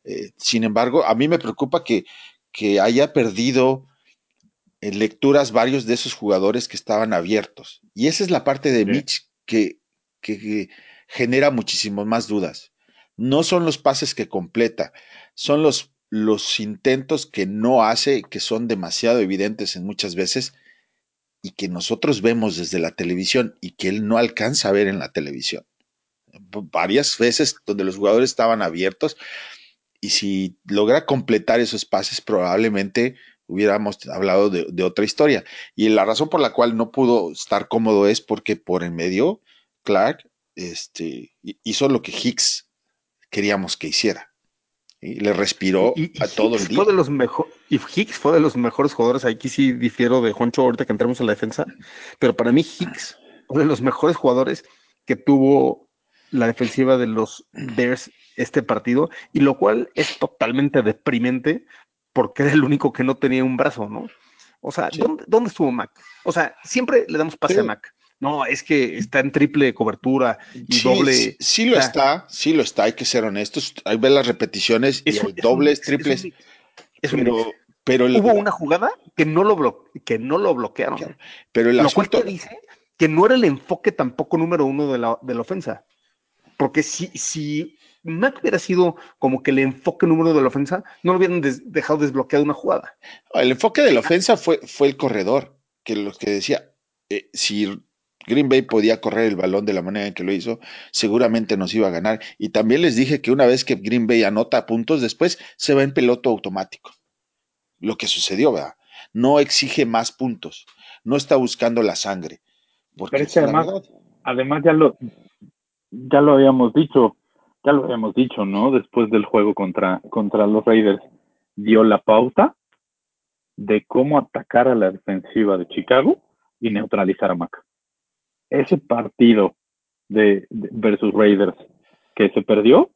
Eh, sin embargo, a mí me preocupa que, que haya perdido en lecturas varios de esos jugadores que estaban abiertos. Y esa es la parte de sí. Mitch que, que, que genera muchísimas más dudas. No son los pases que completa, son los, los intentos que no hace, que son demasiado evidentes en muchas veces y que nosotros vemos desde la televisión y que él no alcanza a ver en la televisión. Varias veces donde los jugadores estaban abiertos y si logra completar esos pases probablemente hubiéramos hablado de, de, otra historia. Y la razón por la cual no pudo estar cómodo es porque por en medio Clark este, hizo lo que Hicks queríamos que hiciera. Y le respiró y, y a todo el día. Fue de los mejor, y Hicks fue de los mejores jugadores. Aquí sí difiero de Juancho ahorita que entremos en la defensa. Pero para mí, Hicks fue de los mejores jugadores que tuvo la defensiva de los Bears este partido. Y lo cual es totalmente deprimente porque era el único que no tenía un brazo, ¿no? O sea, sí. ¿dónde, ¿dónde, estuvo Mac? O sea, siempre le damos pase sí. a Mac. No, es que está en triple cobertura y sí, doble. Sí, sí lo está, sí lo está, hay que ser honestos. Hay ver las repeticiones y el dobles, triples. Es un, es un pero, el, hubo una jugada que no lo, blo que no lo bloquearon. Claro, pero el lo asunto... cual te dice que no era el enfoque tampoco número uno de la, de la ofensa. Porque si, si Mac hubiera sido como que el enfoque número de la ofensa, no lo hubieran des dejado desbloqueado una jugada. El enfoque de la ofensa fue, fue el corredor, que lo que decía, eh, si Green Bay podía correr el balón de la manera en que lo hizo, seguramente nos iba a ganar. Y también les dije que una vez que Green Bay anota puntos, después se va en piloto automático. Lo que sucedió, ¿verdad? No exige más puntos, no está buscando la sangre. Pero es que además, además ya lo, ya lo habíamos dicho, ya lo habíamos dicho, ¿no? Después del juego contra, contra los Raiders, dio la pauta de cómo atacar a la defensiva de Chicago y neutralizar a Mac ese partido de, de, versus Raiders que se perdió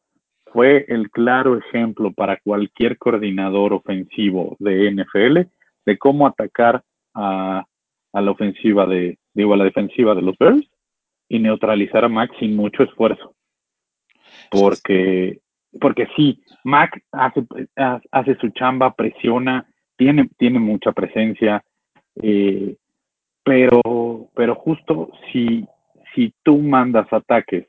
fue el claro ejemplo para cualquier coordinador ofensivo de NFL de cómo atacar a, la ofensiva de, digo, a la defensiva de los Bears y neutralizar a Mac sin mucho esfuerzo. Porque, porque sí, Mac hace, hace su chamba, presiona, tiene, tiene mucha presencia, eh, pero, pero justo si, si tú mandas ataques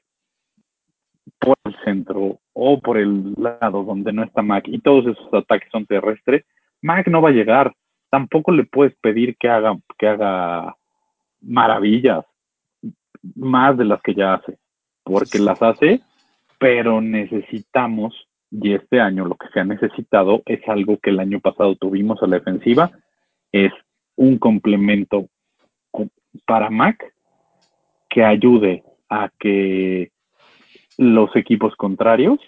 por el centro o por el lado donde no está Mac y todos esos ataques son terrestres, Mac no va a llegar. Tampoco le puedes pedir que haga, que haga maravillas más de las que ya hace, porque las hace, pero necesitamos, y este año lo que se ha necesitado es algo que el año pasado tuvimos a la defensiva, es un complemento para Mac que ayude a que los equipos contrarios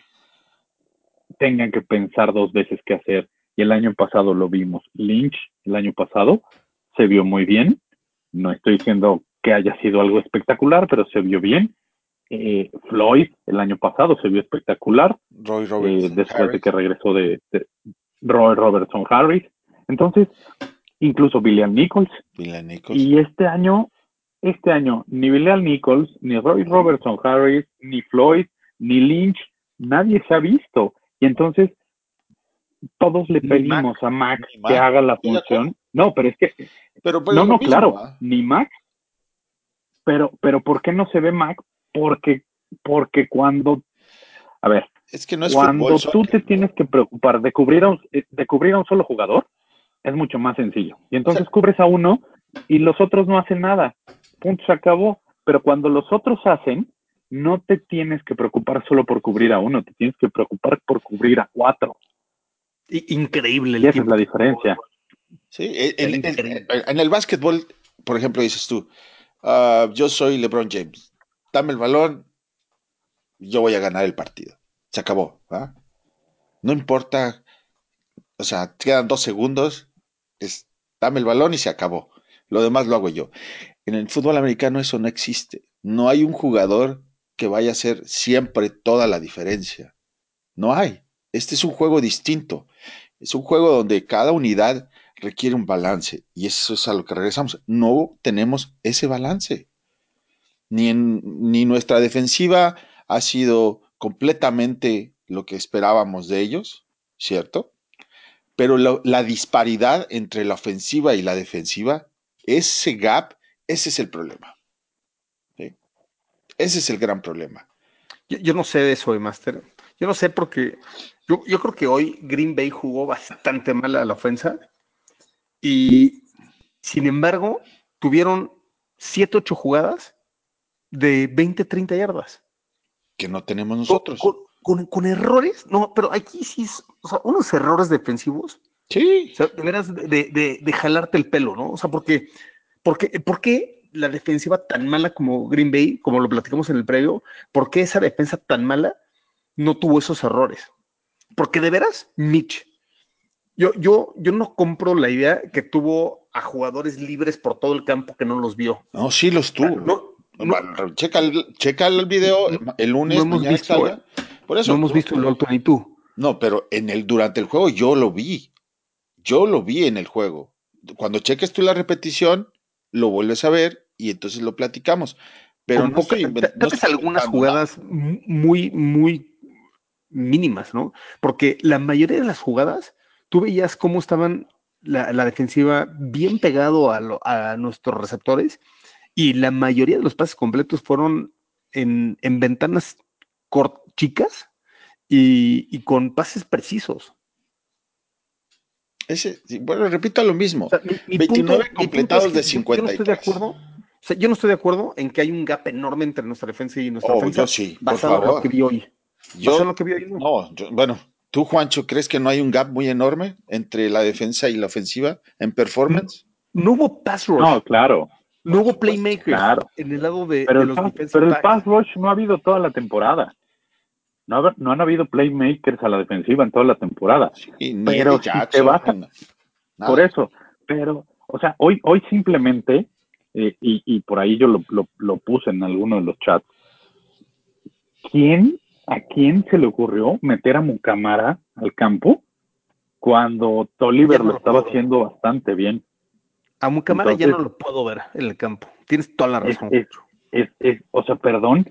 tengan que pensar dos veces qué hacer. Y el año pasado lo vimos. Lynch, el año pasado, se vio muy bien. No estoy diciendo que haya sido algo espectacular, pero se vio bien. Eh, Floyd el año pasado se vio espectacular Roy eh, Robertson. después de que regresó de, de Roy Robertson Harris. Entonces, incluso William Nichols. William Nichols. Y este año, este año, ni William Nichols, ni Roy Robertson Harris, ni Floyd, ni Lynch, nadie se ha visto. Y entonces, todos le pedimos a Max Mac. que haga la función. No, pero es que Pero, pero no, no, mismo, claro, ni Mac. Pero, pero ¿por qué no se ve Mac? Porque, porque cuando, a ver, Es que no es cuando fútbol. tú te tienes que preocupar de cubrir a un, eh, de cubrir a un solo jugador, es mucho más sencillo. Y entonces cubres a uno y los otros no hacen nada. Punto, se acabó. Pero cuando los otros hacen, no te tienes que preocupar solo por cubrir a uno, te tienes que preocupar por cubrir a cuatro. Increíble el Y esa es la diferencia. Sí, en, en- Increíble. en- en el básquetbol, por ejemplo, dices tú, ah, yo soy LeBron James, dame el balón, yo voy a ganar el partido. Se acabó. ¿va? No importa, o sea, quedan dos segundos, es, dame el balón y se acabó. Lo demás lo hago yo. En el fútbol americano eso no existe. No hay un jugador que vaya a hacer siempre toda la diferencia. No hay. Este es un juego distinto. Es un juego donde cada unidad requiere un balance. Y eso es a lo que regresamos. No tenemos ese balance. Ni, ni nuestra defensiva ha sido completamente lo que esperábamos de ellos, ¿cierto? Pero la disparidad entre la ofensiva y la defensiva, ese gap, ese es el problema. ¿sí? Ese es el gran problema. Yo, yo no sé de eso, de Master. Yo no sé porque yo, yo creo que hoy Green Bay jugó bastante mal a la ofensa y sin embargo tuvieron 7, 8 jugadas de 20, 30 yardas. Que no tenemos nosotros. con- con- con errores, no, pero aquí sí, es- o sea, unos errores defensivos, Sí. o sea, de veras de, de- de jalarte el pelo, ¿no? O sea, porque, porque, ¿por qué la defensiva tan mala como Green Bay, como lo platicamos en el previo, por qué esa defensa tan mala no tuvo esos errores? Porque de veras, Mitch, yo, yo, yo no compro la idea que tuvo a jugadores libres por todo el campo que no los vio. No, sí los tuvo. No, no, checa, el, checa el video el lunes, no hemos mañana visto, salga. Por eso. no hemos visto el All 22. No, pero en el, durante el juego yo lo vi. Yo lo vi en el juego. Cuando cheques tú la repetición, lo vuelves a ver y entonces lo platicamos. Pero no estoy, no estoy algunas nada. jugadas mu- muy, muy mínimas, ¿no? Porque la mayoría de las jugadas, tú veías cómo estaban la, la defensiva bien pegado a, lo- a nuestros receptores y la mayoría de los pases completos fueron en, en ventanas cort- chicas y, y con pases precisos. Ese, bueno, repito lo mismo. O sea, mi- mi 29 punto- completados es que de yo- Yo no estoy de 53. acuerdo. O sea, yo no estoy de acuerdo en que hay un gap enorme entre nuestra defensa y nuestra Oh, ofensa. yo sí, por basado en lo favor. que vi hoy. Yo, basado en lo que vi hoy, no. no, yo- bueno, tú, Juancho, ¿crees que no hay un gap muy enorme entre la defensa y la ofensiva en performance? No hubo pass rush. No, claro. No hubo playmakers claro. en el lado de, Pero de el, los pass, defensive pero el pass rush no ha habido toda la temporada. No, ha- no han habido playmakers a la defensiva en toda la temporada. Y ni Pero si te nada. Por eso. Pero, o sea, hoy, hoy simplemente, eh, y, y por ahí yo lo, lo, lo puse en alguno de los chats, ¿quién, a quién se le ocurrió meter a Mucamara al campo cuando Tolliver no lo lo estaba puedo. haciendo bastante bien? A Mucamara ya no lo puedo ver en el campo. Tienes toda la Es, razón. es, es, es- o sea, perdón,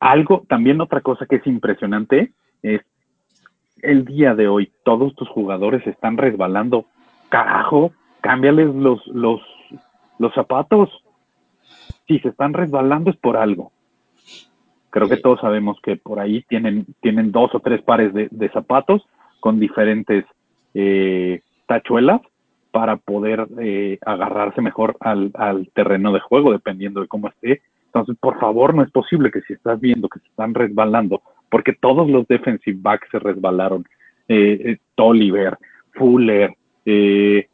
algo, también otra cosa que es impresionante es el día de hoy, todos tus jugadores están resbalando. Carajo, cámbiales los, los, los zapatos. Si se están resbalando es por algo. Creo que todos sabemos que por ahí tienen, tienen dos o tres pares de, de zapatos con diferentes eh, tachuelas para poder eh, agarrarse mejor al, al terreno de juego, dependiendo de cómo esté. Entonces, por favor, no es posible que si estás viendo que se están resbalando, porque todos los defensive backs se resbalaron. Eh, eh, Tolliver, Fuller, eh,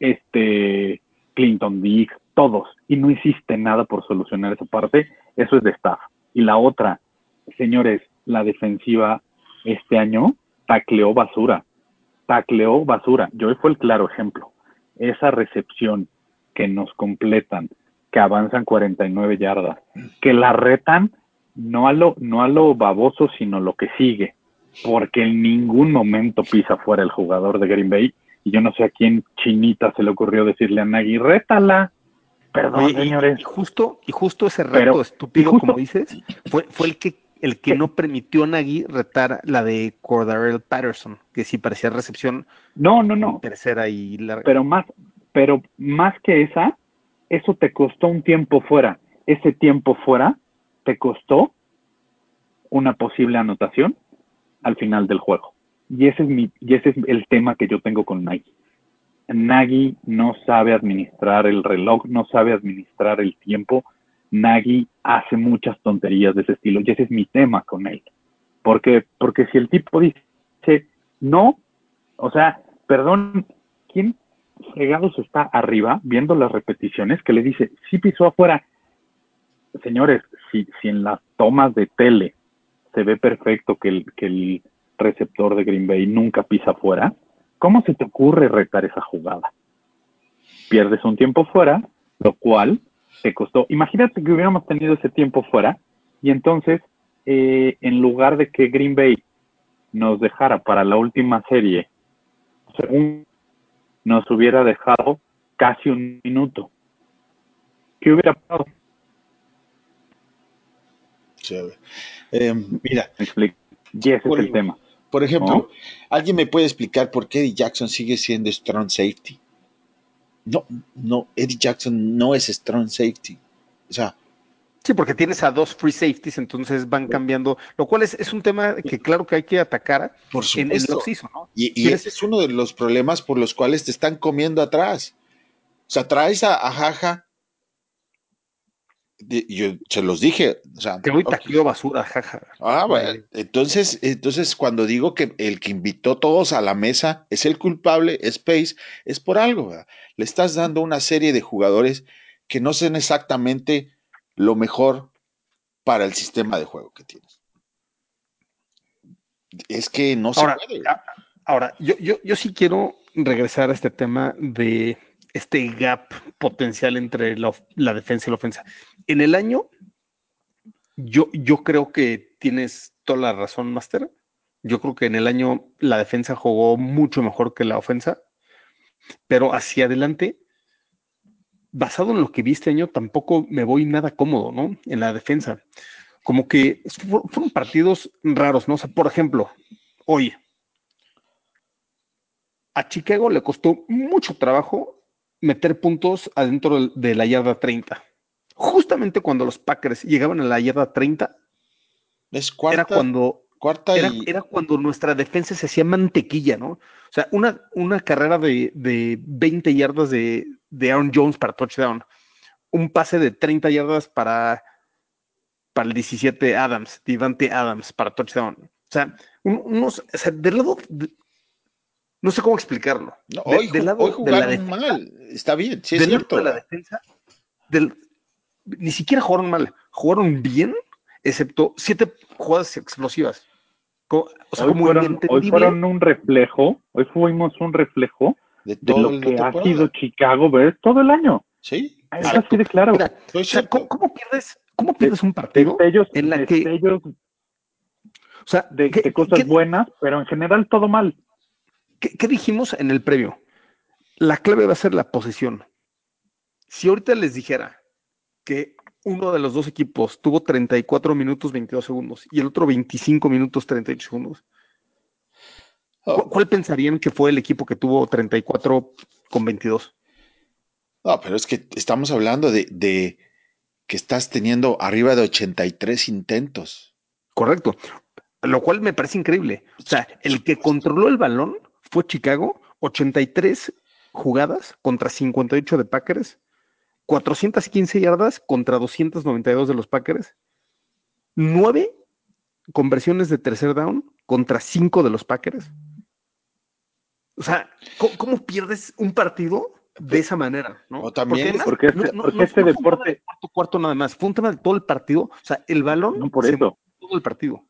este, Clinton Diggs, todos. Y no hiciste nada por solucionar esa parte. Eso es de staff. Y la otra, señores, la defensiva este año tacleó basura. Tacleó basura. Hoy fue el claro ejemplo. Esa recepción que nos completan, que avanzan 49 yardas, que la retan no a lo, no a lo baboso, sino lo que sigue, porque en ningún momento pisa fuera el jugador de Green Bay, y yo no sé a quién chinita se le ocurrió decirle a Nagy, rétala. Perdón, Oye, señores. Y, justo, y justo ese reto Pero- estúpido, justo- como dices, fue, fue el que el que no permitió a Nagy retar la de Cordarrelle Patterson, que sí parecía recepción No, no, no. tercera y larga. Pero más, pero más que esa, eso te costó un tiempo fuera. Ese tiempo fuera te costó una posible anotación al final del juego. Y ese es mi, y ese es el tema que yo tengo con Nagy. Nagy no sabe administrar el reloj, no sabe administrar el tiempo. Nagy hace muchas tonterías de ese estilo y ese es mi tema con él. Porque, porque si el tipo dice no, o sea, perdón, ¿quién fregados está arriba viendo las repeticiones que le dice, sí pisó afuera? Señores, si, si en las tomas de tele se ve perfecto que el, que el receptor de Green Bay nunca pisa afuera, ¿cómo se te ocurre retar esa jugada? Pierdes un tiempo fuera, lo cual te costó. Imagínate que hubiéramos tenido ese tiempo fuera y entonces, eh, en lugar de que Green Bay nos dejara para la última serie, según nos hubiera dejado casi un minuto. ¿Qué hubiera pasado? Eh, mira. Y ese Por- es el tema. por ejemplo, ¿No? ¿alguien me puede explicar por qué Eddie Jackson sigue siendo strong safety? No, no, Eddie Jackson no es strong safety. O sea, Sí, porque tienes a dos free safeties, entonces van cambiando, lo cual es, es un tema que claro que hay que atacar por en, lo off-season, ¿no? Y, ese es uno de los problemas por los cuales te están comiendo atrás. O sea, traes a, a Jaja. yo se los dije. O sea, Que hoy ok. taquilló basura, jaja. Ah, bueno, entonces, entonces cuando digo que el que invitó todos a la mesa es el culpable, es Pace, es por algo. ¿verdad? Le estás dando una serie de jugadores que no son exactamente lo mejor para el sistema de juego que tienes. Es que no se Ahora, puede. a- ahora yo, yo, yo sí quiero regresar a este tema de este gap potencial entre la, la defensa y la ofensa. En el año, yo, yo creo que tienes toda la razón, Master. Yo creo que en el año la defensa jugó mucho mejor que la ofensa, pero hacia adelante, basado en lo que vi este año, tampoco me voy nada cómodo, ¿no? En la defensa. Como que fu- fueron partidos raros, ¿no? O sea, por ejemplo, hoy a Chicago le costó mucho trabajo meter puntos adentro de la yarda 30. Justamente cuando los Packers llegaban a la yarda 30, Es cuarta, era cuando cuarta era, era cuando nuestra defensa se hacía mantequilla, ¿no? O sea, una, una carrera de, de 20 yardas de, de Aaron Jones para touchdown, un pase de 30 yardas para, para el 17 Adams, Devante Adams para touchdown. O sea, un- unos, o sea, del lado, de- no sé cómo explicarlo. No, hoy, del lado hoy de la jugaron defensa- mal. Está bien, sí es del lado cierto. de la defensa, del- ni siquiera jugaron mal, jugaron bien, excepto siete jugadas explosivas. Co- o sea, Hoy como fueron, hoy inentendible. fueron un reflejo, hoy fuimos un reflejo De de todo lo que ha temporada. sido Chicago ¿ves? todo el año. Sí, Es Exacto. así de claro. Mira, estoy o sea, cierto. ¿cómo, cómo pierdes, cómo pierdes un partido Destellos, en la que, destellos o sea, de, ¿qué, de cosas qué- buenas, pero en general todo mal. qué- qué dijimos en el previo? La clave va a ser la posición. Si ahorita les dijera que uno de los dos equipos tuvo 34 minutos 22 segundos y el otro 25 minutos 38 segundos, ¿cu- Oh, ¿cuál pensarían que fue el equipo que tuvo 34 con 22? no, pero es que estamos hablando de, de que estás teniendo arriba de 83 intentos. Correcto. Lo cual me parece increíble. O sea, el que controló el balón fue Chicago, 83 jugadas contra 58 de Packers, 415 yardas contra 292 de los Packers, 9 conversiones de tercer down contra 5 de los Packers. O sea, ¿cómo, cómo pierdes un partido de esa manera? ¿no? O también- Porque este- porque este fue un tema deporte- de cuarto, cuarto nada más, fue un tema de todo el partido. O sea, el balón No por se eso. todo el partido.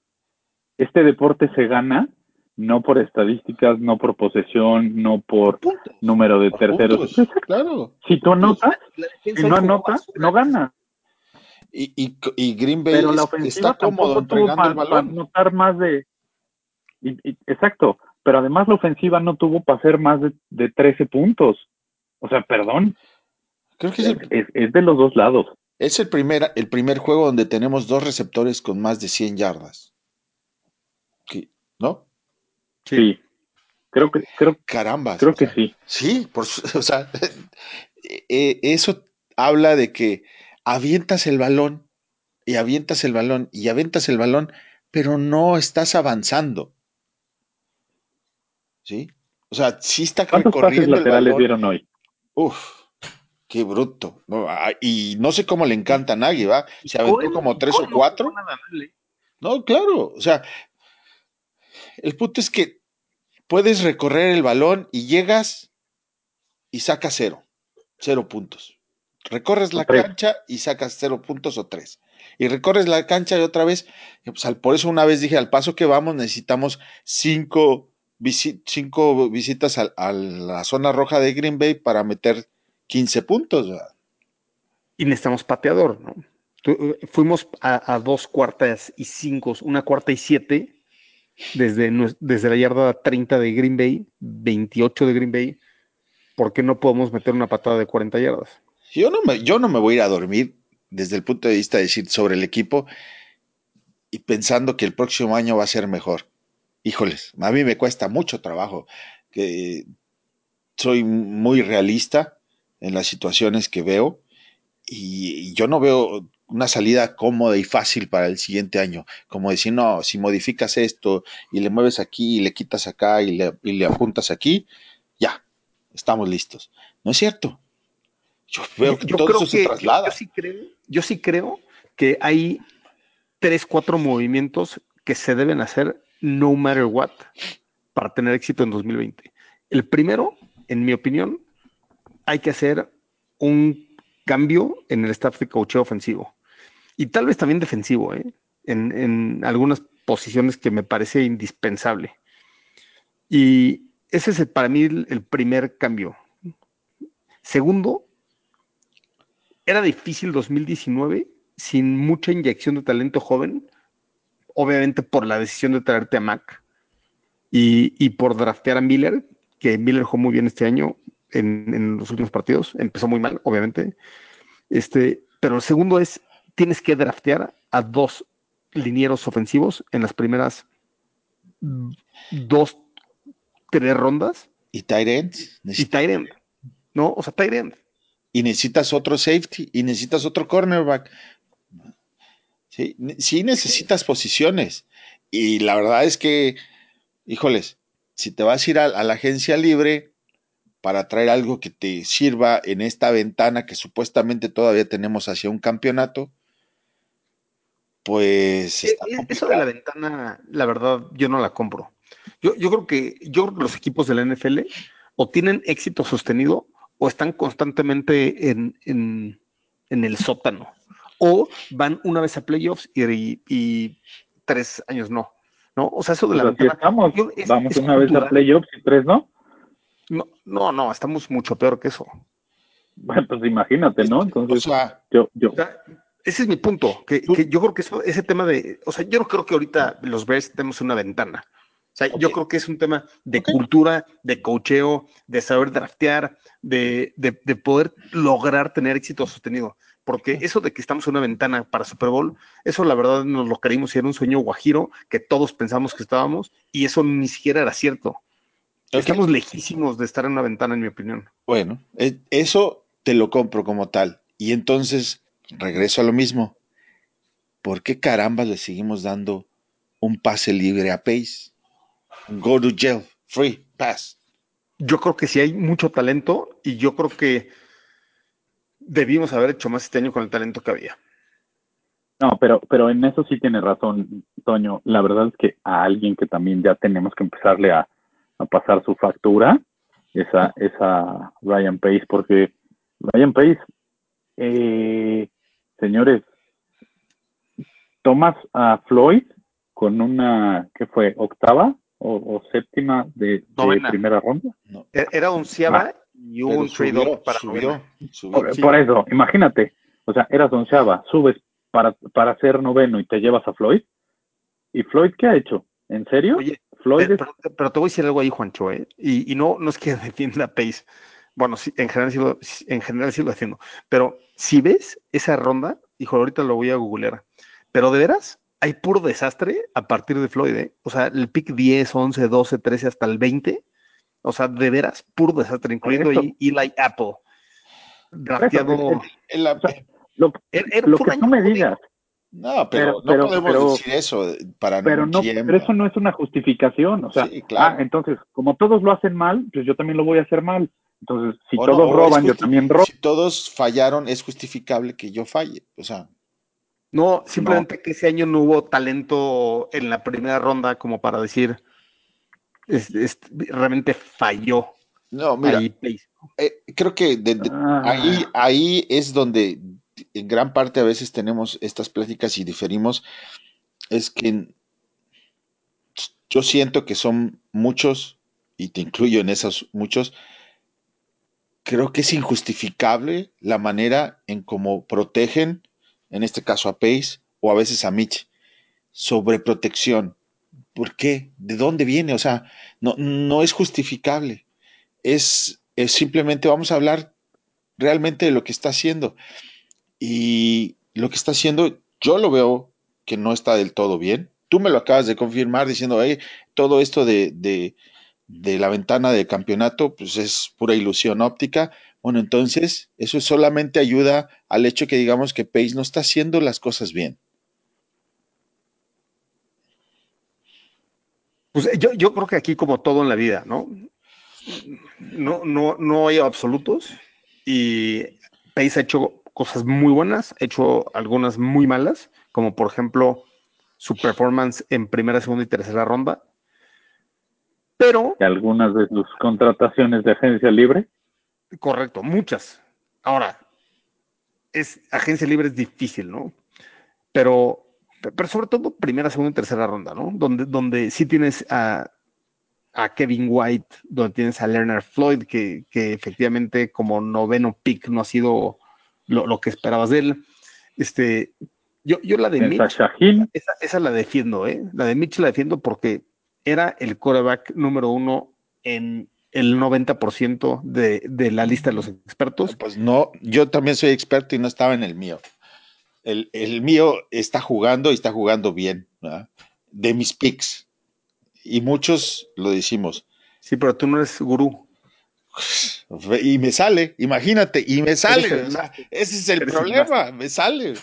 Este deporte se gana no por estadísticas, no por posesión, no por número de Por terceros. puntos, claro. Si tú anotas, si no basura. no gana. Y, y, y Green Bay Pero la es- ofensiva está cómodo entregando para el balón. anotar más de... y- y- exacto, pero además la ofensiva no tuvo para hacer más de, de 13 puntos. O sea, perdón, Creo que es el, es, es de los dos lados. es el primer, el primer juego donde tenemos dos receptores con más de 100 yardas. ¿No? Sí. Creo que, creo, Caramba. creo que sí. Sí, por, su- [laughs] o sea, [laughs] eh, eso habla de que avientas el balón y avientas el balón y avientas el balón, pero no estás avanzando. ¿Sí? O sea, sí está ¿Cuántos pases recorriendo el laterales dieron hoy? Uf, qué bruto. Y no sé cómo le encanta a Nagy, ¿va? Se aventó como tres o cuatro. ¿eh? No, claro. O sea, el punto es que puedes recorrer el balón y llegas y sacas cero. Cero puntos. Recorres la tres. cancha y sacas cero puntos o tres. Y recorres la cancha y otra vez. pues, al- por eso una vez dije, al paso que vamos necesitamos cinco, visi- cinco visitas al- a, la zona roja de Green Bay para meter 15 puntos. ¿verdad? Y necesitamos pateador, ¿no? Tu- Fuimos a, a dos cuartas y cinco, una cuarta y siete, desde, desde la yarda 30 de Green Bay, 28 de Green Bay. ¿Por qué no podemos meter una patada de 40 yardas? Yo no, me, yo no me voy a ir a dormir desde el punto de vista de decir sobre el equipo y pensando que el próximo año va a ser mejor. Híjoles, a mí me cuesta mucho trabajo. Que soy muy realista en las situaciones que veo y, y yo no veo una salida cómoda y fácil para el siguiente año. Como decir, no, si modificas esto y le mueves aquí y le quitas acá y le, y le apuntas aquí, ya, estamos listos. No es cierto. Yo veo que Yo todo creo eso se que- traslada. Yo sí, creo, yo sí creo que hay tres, cuatro movimientos que se deben hacer no matter what para tener éxito en 2020. El primero, en mi opinión, hay que hacer un cambio en el staff de coacheo ofensivo y tal vez también defensivo, ¿eh? en, en algunas posiciones que me parece indispensable. Y ese es el- para mí el primer cambio. Segundo, era difícil 2019 sin mucha inyección de talento joven, obviamente por la decisión de traerte a Mac y, y por draftear a Miller, que Miller jugó muy bien este año en, en los últimos partidos, empezó muy mal, obviamente. Este, pero el segundo es, tienes que draftear a dos linieros ofensivos en las primeras dos, tres rondas Y end, y end, ¿no? O sea, end. Y necesitas otro safety y necesitas otro cornerback. Sí, sí necesitas posiciones. Y la verdad es que, híjoles, si te vas a ir a, a la agencia libre para traer algo que te sirva en esta ventana que supuestamente todavía tenemos hacia un campeonato, pues está eh, Eso de la ventana, la verdad, yo no la compro. Yo, yo creo que yo creo que los equipos de la NFL o tienen éxito sostenido o están constantemente en, en- en el sótano. O van una vez a playoffs y, y- y tres años no. ¿no? O sea, eso de Pues la así ventana. estamos. yo- es- Vamos es una vez a playoffs y tres, ¿no? No, no, no, estamos mucho peor que eso. Bueno, pues imagínate, ¿no? O Entonces, sea, yo, yo, O sea, ese es mi punto, que, que yo creo que eso, ese tema de, o sea, yo no creo que ahorita los Bears tenemos una ventana. Sea, yo creo que es un tema de cultura, de cocheo, de saber draftear, de, de- de poder lograr tener éxito sostenido. Porque eso de que estamos en una ventana para Super Bowl, eso la verdad nos lo creímos y era un sueño guajiro que todos pensamos que estábamos y eso ni siquiera era cierto. Estamos lejísimos de estar en una ventana, en mi opinión. Bueno, eh, eso te lo compro como tal. Y entonces, regreso a lo mismo. ¿Por qué caramba le seguimos dando un pase libre a Pace? Go to jail, free pass. Yo creo que sí hay mucho talento y yo creo que debimos haber hecho más este año con el talento que había. No, pero, pero en eso sí tiene razón, Toño. La verdad es que a alguien que también ya tenemos que empezarle a, a pasar su factura es a, es a Ryan Pace, porque Ryan Pace, eh, señores, tomas a Floyd con una, ¿qué fue? ¿Octava o, o séptima de, primera ronda? E- Era onceava y hubo Pero un trade para subió, subió. Por, por eso, imagínate, o sea, eras onceava, subes para, para ser noveno y te llevas a Floyd. ¿Y Floyd qué ha hecho? ¿En serio? Oye, Floyd pero, es- pero- pero te voy a decir algo ahí, Juancho, ¿eh? Y, y no, no es que [laughs] defienda a Pace. Bueno, sí, en general sí lo, en general sí lo defiendo. Pero si ves esa ronda, hijo, ahorita lo voy a googlear. Pero de veras, hay puro desastre a partir de Floyd, ¿eh? O sea, el pick 10, 11, 12, 13 hasta el 20. O sea, de veras, puro desastre, incluyendo ahí Eli Apple. Drafteado. Lo, que un tú me digas, no, pero, pero- no pero- podemos pero- decir eso para pero no, GM. pero eso no es una justificación. O sea, Sí, claro. ah, entonces, como todos lo hacen mal, pues yo también lo voy a hacer mal. Entonces, si O todos roban, yo también robo. Si todos fallaron, es justificable que yo falle. O sea, No, simplemente que ese año no hubo talento en la primera ronda como para decir, es- es- realmente falló no, mira, ahí eh, creo que de- de- Ah. ahí, ahí es donde en gran parte a veces tenemos estas pláticas y diferimos. Es que yo siento que son muchos, y te incluyo en esos muchos, creo que es injustificable la manera en cómo protegen, en este caso a Pace o a veces a Mitch, sobre protección. ¿Por qué? ¿De dónde viene? O sea, no, no es justificable. Es, es simplemente, vamos a hablar realmente de lo que está haciendo. Y lo que está haciendo, yo lo veo que no está del todo bien. Tú me lo acabas de confirmar diciendo, "Hey, todo esto de, de, la ventana de campeonato, pues es pura ilusión óptica. Bueno, entonces eso solamente ayuda al hecho que digamos que Pace no está haciendo las cosas bien. Pues yo, yo creo que aquí como todo en la vida, ¿no? No, no, no hay absolutos y Pace ha hecho cosas muy buenas, ha hecho algunas muy malas, como por ejemplo su performance en primera, segunda y tercera ronda. Pero, algunas de sus contrataciones de agencia libre. Correcto, muchas. Ahora, es agencia libre es difícil, ¿no? Pero, pero sobre todo primera, segunda y tercera ronda, ¿no? Donde, donde sí tienes a, a Kevin White, donde tienes a Leonard Floyd, que, que efectivamente como noveno pick no ha sido lo, lo que esperabas de él. Este, yo, yo la de Mitch, esa, esa la defiendo, ¿eh? La de Mitch la defiendo porque era el quarterback número uno en el 90% de, de la lista de los expertos. Pues no, yo también soy experto y no estaba en el mío. El, el mío está jugando y está jugando bien, ¿verdad? de mis picks. Y muchos lo decimos. Sí, pero tú no eres gurú. Y me sale, imagínate, y me sale. Eres el o sea, máster. ese es el problema, me sale.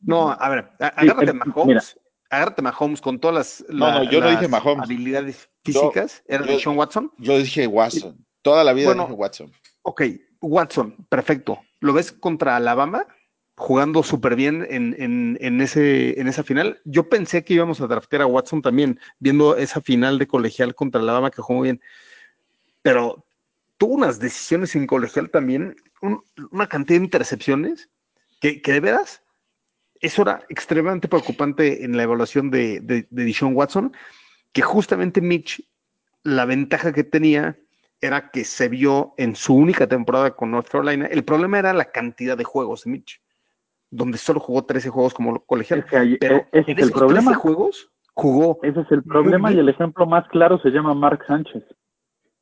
No, a ver, agárrate pero, a Mahomes. Agárrate Mahomes con todas las, No, no, yo no dije Mahomes. habilidades Yo- físicas. ¿Era de Sean Watson? Yo dije Watson, toda la vida Bueno, dije Watson. Ok, Watson, perfecto. ¿Lo ves contra Alabama? Jugando súper bien en, en- en ese, en esa final. Yo pensé que íbamos a draftear a Watson también, viendo esa final de colegial contra Alabama que jugó muy bien. Pero tuvo unas decisiones en colegial también, un- una cantidad de intercepciones que, que de veras eso era extremadamente preocupante en la evaluación de, de, Watson, que justamente Mitch, la ventaja que tenía era que se vio en su única temporada con North Carolina. El problema era la cantidad de juegos de Mitch, donde solo jugó 13 juegos como colegial. es que Pero e- ese en es el problema. 13 juegos jugó Ese es el problema y el ejemplo más claro se llama Mark Sánchez.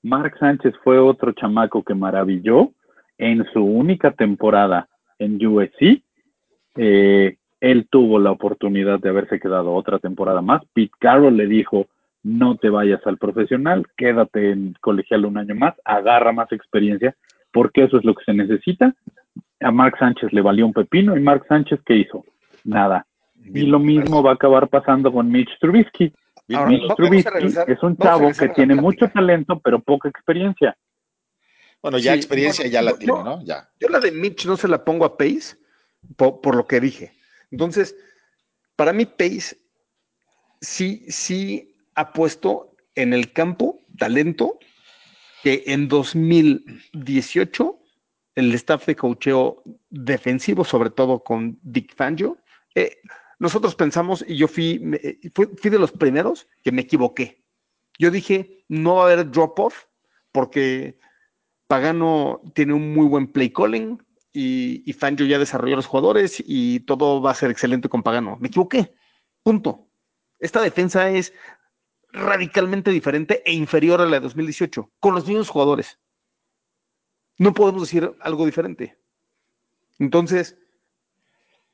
Mark Sánchez fue otro chamaco que maravilló en su única temporada en USC. Eh, él tuvo la oportunidad de haberse quedado otra temporada más. Pete Carroll le dijo, no te vayas al profesional, quédate en colegial un año más, agarra más experiencia, porque eso es lo que se necesita. A Mark Sánchez le valió un pepino y Mark Sánchez, ¿qué hizo? Nada. Y lo mismo va a acabar pasando con Mitch Trubisky. Ahora, Mitch Trubisky regresar- es un chavo que tiene mucho talento, pero poca experiencia. Bueno, ya Sí, experiencia bueno, ya la yo- tiene, ¿no? Ya. Yo la de Mitch no se la pongo a Pace por, por lo que dije. Entonces, para mí Pace sí, sí ha puesto en el campo talento que en 2018 el staff de cocheo defensivo, sobre todo con Dick Fangio, eh, nosotros pensamos, y yo fui, me- fui, fui de los primeros que me equivoqué. Yo dije, no va a haber drop-off porque Pagano tiene un muy buen play calling, y, y Fangio ya desarrolló los jugadores y todo va a ser excelente con Pagano. Me equivoqué. Punto. Esta defensa es radicalmente diferente e inferior a la de 2018, con los mismos jugadores. No podemos decir algo diferente. Entonces,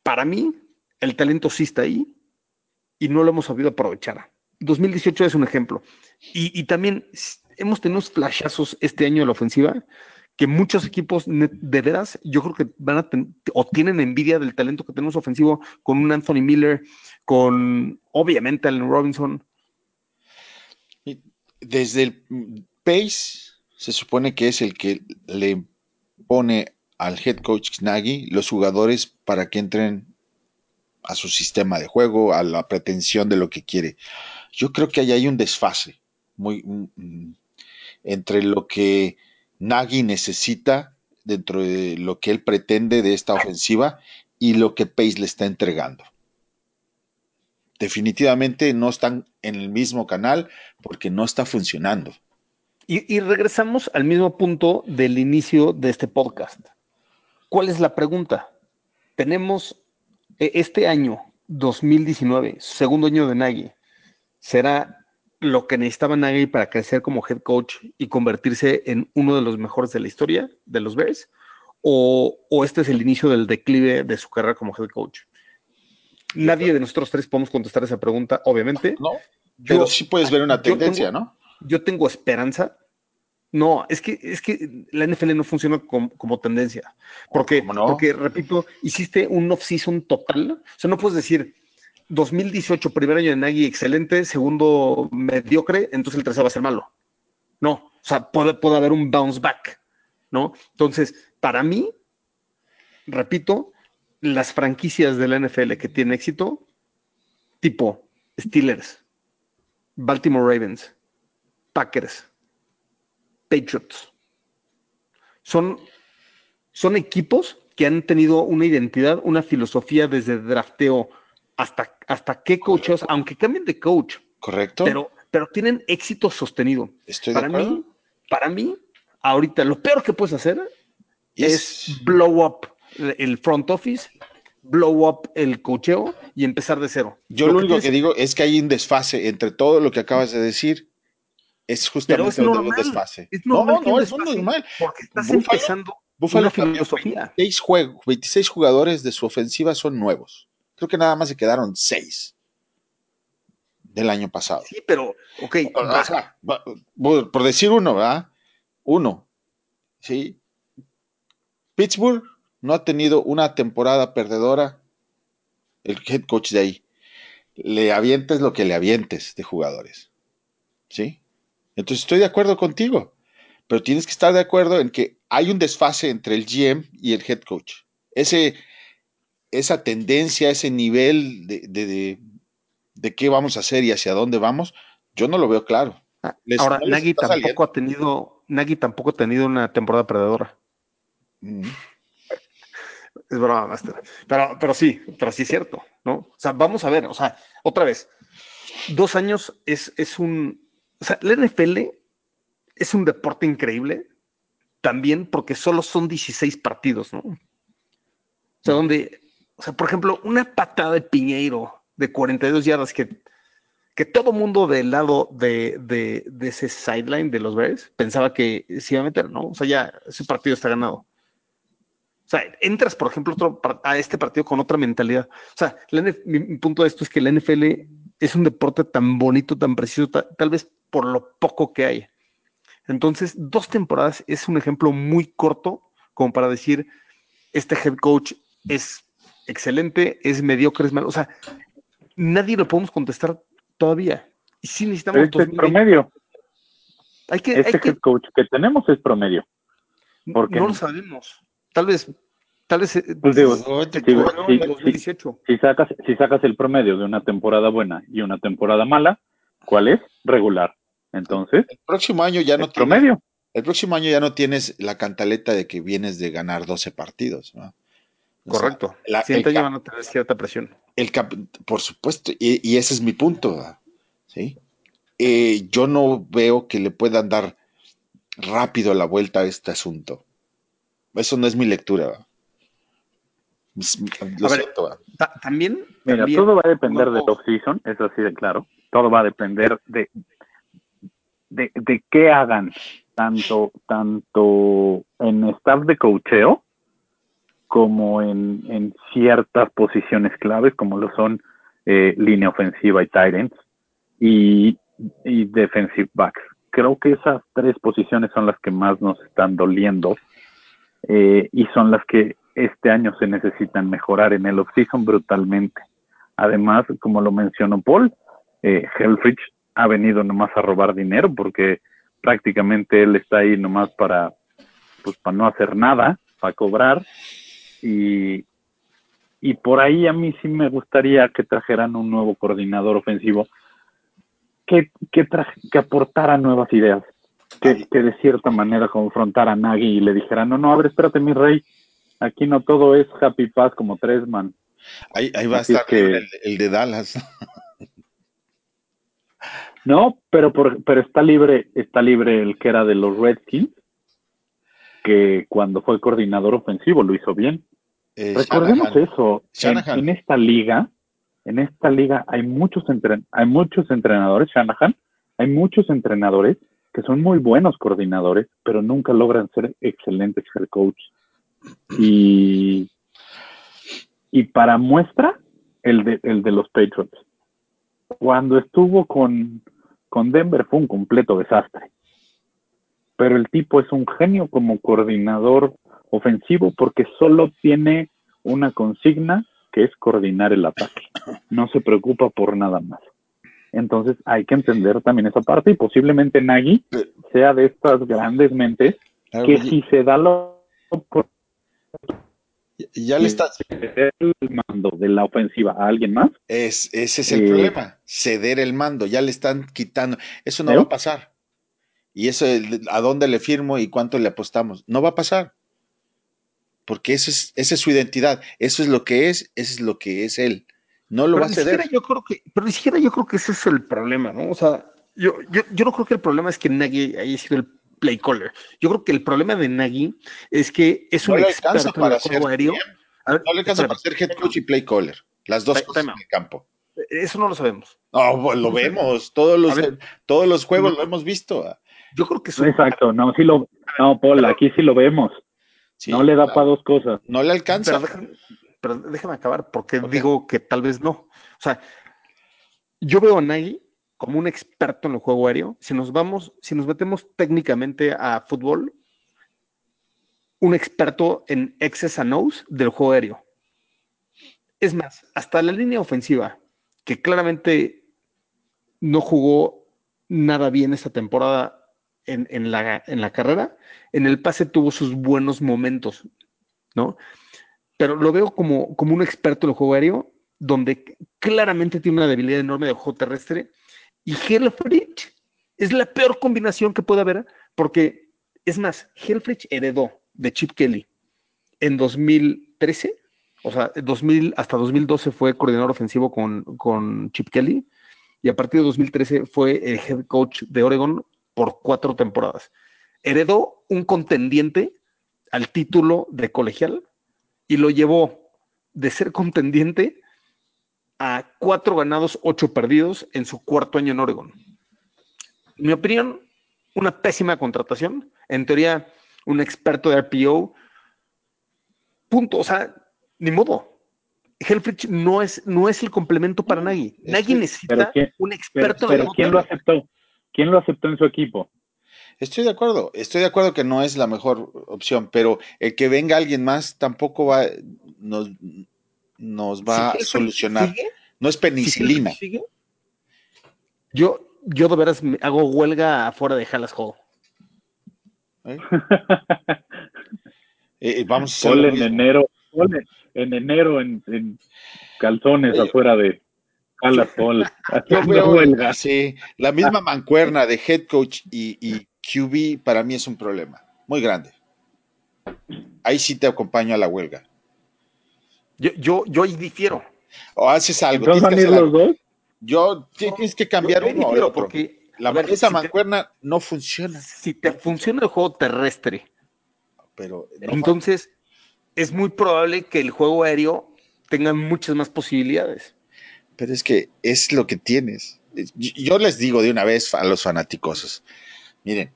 para mí, el talento sí está ahí y no lo hemos sabido aprovechar. 2018 es un ejemplo. Y, y también hemos tenido flashazos este año de la ofensiva que muchos equipos de veras, yo creo que van a ten- o tienen envidia del talento que tenemos ofensivo con un Anthony Miller, con obviamente Allen Robinson. Desde el Pace se supone que es el que le pone al head coach Nagy los jugadores para que entren a su sistema de juego, a la pretensión de lo que quiere. Yo creo que ahí hay un desfase muy mm, entre lo que Nagy necesita dentro de lo que él pretende de esta ofensiva y lo que Pace le está entregando. Definitivamente no están en el mismo canal porque no está funcionando. Y, y regresamos al mismo punto del inicio de este podcast. ¿Cuál es la pregunta? Tenemos eh, este año, 2019, segundo año de Nagy, ¿será lo que necesitaba Nagy para crecer como head coach y convertirse en uno de los mejores de la historia de los Bears? ¿O, o este es el inicio del declive de su carrera como head coach? Nadie de nosotros tres podemos contestar esa pregunta, obviamente. No, pero sí puedes ver una yo tendencia, tengo- ¿no? Yo tengo esperanza. No, es que, es que la NFL no funciona como, como tendencia. Porque, ¿Cómo no? porque, repito, hiciste un off-season total. O sea, no puedes decir 2018, primer año de Nagy, excelente, segundo mediocre, entonces el tercero va a ser malo. No, o sea, puede, puede haber un bounce back, ¿no? Entonces, para mí, repito, las franquicias de la NFL que tienen éxito, tipo Steelers, Baltimore Ravens, Packers, Patriots, son, son equipos que han tenido una identidad, una filosofía desde drafteo hasta, hasta qué coaches, aunque cambien de coach, ¿Correcto? pero, pero tienen éxito sostenido. Estoy de Para acuerdo. mí, para mí, ahorita lo peor que puedes hacer Es- es blow up el front office, blow up el cocheo y empezar de cero. Yo lo, único tienes- que digo es que hay un desfase entre todo lo que acabas de decir. Es pero justamente es donde normal. un desfase. Es no, normal que no, un es desfase, normal. Porque estás Buffalo- empezando Buffalo una filosofía. 26, juegos, 26 jugadores de su ofensiva son nuevos. Creo que nada más se quedaron 6 del año pasado. Sí, pero, ok, O sea, por decir uno, ¿verdad? Uno. Sí. Pittsburgh no ha tenido una temporada perdedora. El head coach de ahí. Le avientes lo que le avientes de jugadores. ¿Sí? Entonces estoy de acuerdo contigo. Pero tienes que estar de acuerdo en que hay un desfase entre el GM y el head coach. Ese, esa tendencia, ese nivel de, de, de, de qué vamos a hacer y hacia dónde vamos, yo no lo veo claro. Les- Ahora, no Nagy tampoco saliendo. ha tenido, Nagy tampoco ha tenido una temporada perdedora. Mm. Es broma, Master. Pero, pero sí, pero sí es cierto, ¿no? O sea, vamos a ver, o sea, otra vez, dos años es, es un. O sea, la NFL es un deporte increíble también porque solo son 16 partidos, ¿no? O sea, donde, o sea, por ejemplo, una patada de Piñeiro de 42 yardas que, que todo mundo del lado de, de, de ese sideline de los Bears pensaba que se iba a meter, ¿no? O sea, ya ese partido está ganado. O sea, entras, por ejemplo, a este partido con otra mentalidad. O sea, mi, punto de esto es que la NFL es un deporte tan bonito, tan preciso, ta- tal vez por lo poco que hay. Entonces, dos temporadas es un ejemplo muy corto como para decir, este head coach es excelente, es mediocre, es malo. O sea, nadie lo podemos contestar todavía. Y sí necesitamos... Este es 2020. promedio. Hay que, hay Este que head coach que tenemos es promedio. porque no lo sabemos. Tal vez, tal vez. eh, Pues digo. 2018. Si sacas, si sacas el promedio de una temporada buena y una temporada mala, ¿cuál es? Regular. Entonces, El próximo año ya no tienes, promedio. el próximo año ya no tienes la cantaleta de que vienes de ganar 12 partidos. ¿no? O sea, Correcto. la- cap- van a tener cierta presión. el cap- por supuesto, y, y ese es mi punto. ¿verdad? ¿Sí? Eh, yo no veo que le puedan dar rápido la vuelta a este asunto. Eso no es mi lectura. ¿verdad? Lo A siento. también, Mira, también- todo va a depender no- del off-season, eso así de claro. Todo va a depender de, de, de qué hagan, tanto, tanto en staff de cocheo como en, en ciertas posiciones claves, como lo son eh, línea ofensiva y tight ends y, defensive backs. Creo que esas tres posiciones son las que más nos están doliendo eh, y son las que este año se necesitan mejorar en el off-season brutalmente. Además, como lo mencionó Paul, eh, Helfrich ha venido nomás a robar dinero porque prácticamente él está ahí nomás para, pues, para no hacer nada, para cobrar. Y, y por ahí a mí sí me gustaría que trajeran un nuevo coordinador ofensivo que, que, que aportara nuevas ideas, que, que de cierta manera confrontara a Nagy y le dijera, no, no, a ver, espérate mi rey, aquí no todo es happy pass como tres man. Ahí, ahí va a Así estar que- el, el de Dallas. No, pero por, pero está libre, está libre el que era de los Redskins, que cuando fue coordinador ofensivo lo hizo bien. Eh, Recordemos Shanahan. eso. En esta liga, en esta liga hay muchos entren hay muchos entrenadores, Shanahan, hay muchos entrenadores que son muy buenos coordinadores, pero nunca logran ser excelentes head coach. Y, y para muestra, el de, el de los Patriots. Cuando estuvo con, con Denver fue un completo desastre. Pero el tipo es un genio como coordinador ofensivo porque solo tiene una consigna que es coordinar el ataque. No se preocupa por nada más. Entonces hay que entender también esa parte y posiblemente Nagy sea de estas grandes mentes Claro, que si se da la ya le está, el mando de la ofensiva a alguien más, es, ese es el Eh, problema, ceder el mando, ya le están quitando. Eso no va a pasar. Y eso, ¿a dónde le firmo y cuánto le apostamos? No va a pasar. Porque eso es, esa es su identidad, eso es lo que es, eso es lo que es él. No lo pero va a ceder. yo creo que, pero ni siquiera yo creo que ese es el problema, ¿no? O sea, yo, yo, yo no creo que el problema es que Nagy haya sido el play caller. Yo creo que el problema de Nagy es que es No un experto en para el juego ser aéreo. A ver, No le alcanza para ser head coach y play caller. Las dos cosas en el campo. Eso no lo sabemos. No, lo vemos. Todos los, ver. todos los juegos No. lo hemos visto. Yo creo que es un- exacto, no, sí lo, no, Paul, aquí sí lo vemos, Sí, no le da claro. para dos cosas. No le alcanza. Pero déjame, pero déjame acabar, porque digo que tal vez no. O sea, yo veo a Nagy como un experto en el juego aéreo. Si nos vamos, si nos metemos técnicamente a fútbol, un experto en X's and O's del juego aéreo. Es más, hasta la línea ofensiva, que claramente no jugó nada bien esta temporada en, la, en la carrera, en el pase tuvo sus buenos momentos, ¿no? Pero lo veo como, como un experto en el juego aéreo, donde claramente tiene una debilidad enorme de juego terrestre. Y Helfrich es la peor combinación que puede haber, porque es más, Helfrich heredó de Chip Kelly en 2013, o sea, 2000, hasta 2012 fue coordinador ofensivo con, con Chip Kelly, y a partir de 2013 fue el head coach de Oregon por cuatro temporadas. Heredó un contendiente al título de colegial y lo llevó de ser contendiente a cuatro ganados, ocho perdidos en su cuarto año en Oregon. En mi opinión, una pésima contratación. En teoría, un experto de RPO. Punto. O sea, ni modo. Helfrich no es, no es el complemento para Nagy. Nagy Estoy- necesita pero ¿quién- un Pero, experto en pero el ¿quién lo aceptó? ¿Quién lo aceptó en su equipo? Estoy de acuerdo, estoy de acuerdo que no es la mejor opción, pero el que venga alguien más tampoco va, nos, nos va a solucionar. sigue, no es penicilina. Sigue, yo, yo de veras me hago huelga afuera de Hallas Hall. [laughs] ¿eh? Eh, vamos a hacer en enero, en, en enero en, en calzones Oye. afuera de Dallas [laughs] Paul, Yo [laughs] haciendo veo, huelga. sí, la misma mancuerna de head coach y, y QB para mí es un problema muy grande. Ahí sí te acompaño a la huelga. Yo, yo, yo ahí difiero. O haces algo. Entonces van a tienes ir que hacer los algo. dos. Yo ti- tienes que cambiar Yo- yo uno otro. porque La- a ver, esa si te- mancuerna no funciona, si te funciona el juego terrestre, pero no entonces es muy probable que el juego aéreo tenga muchas más posibilidades. Pero es que es lo que tienes. Yo les digo de una vez a los fanáticos, miren,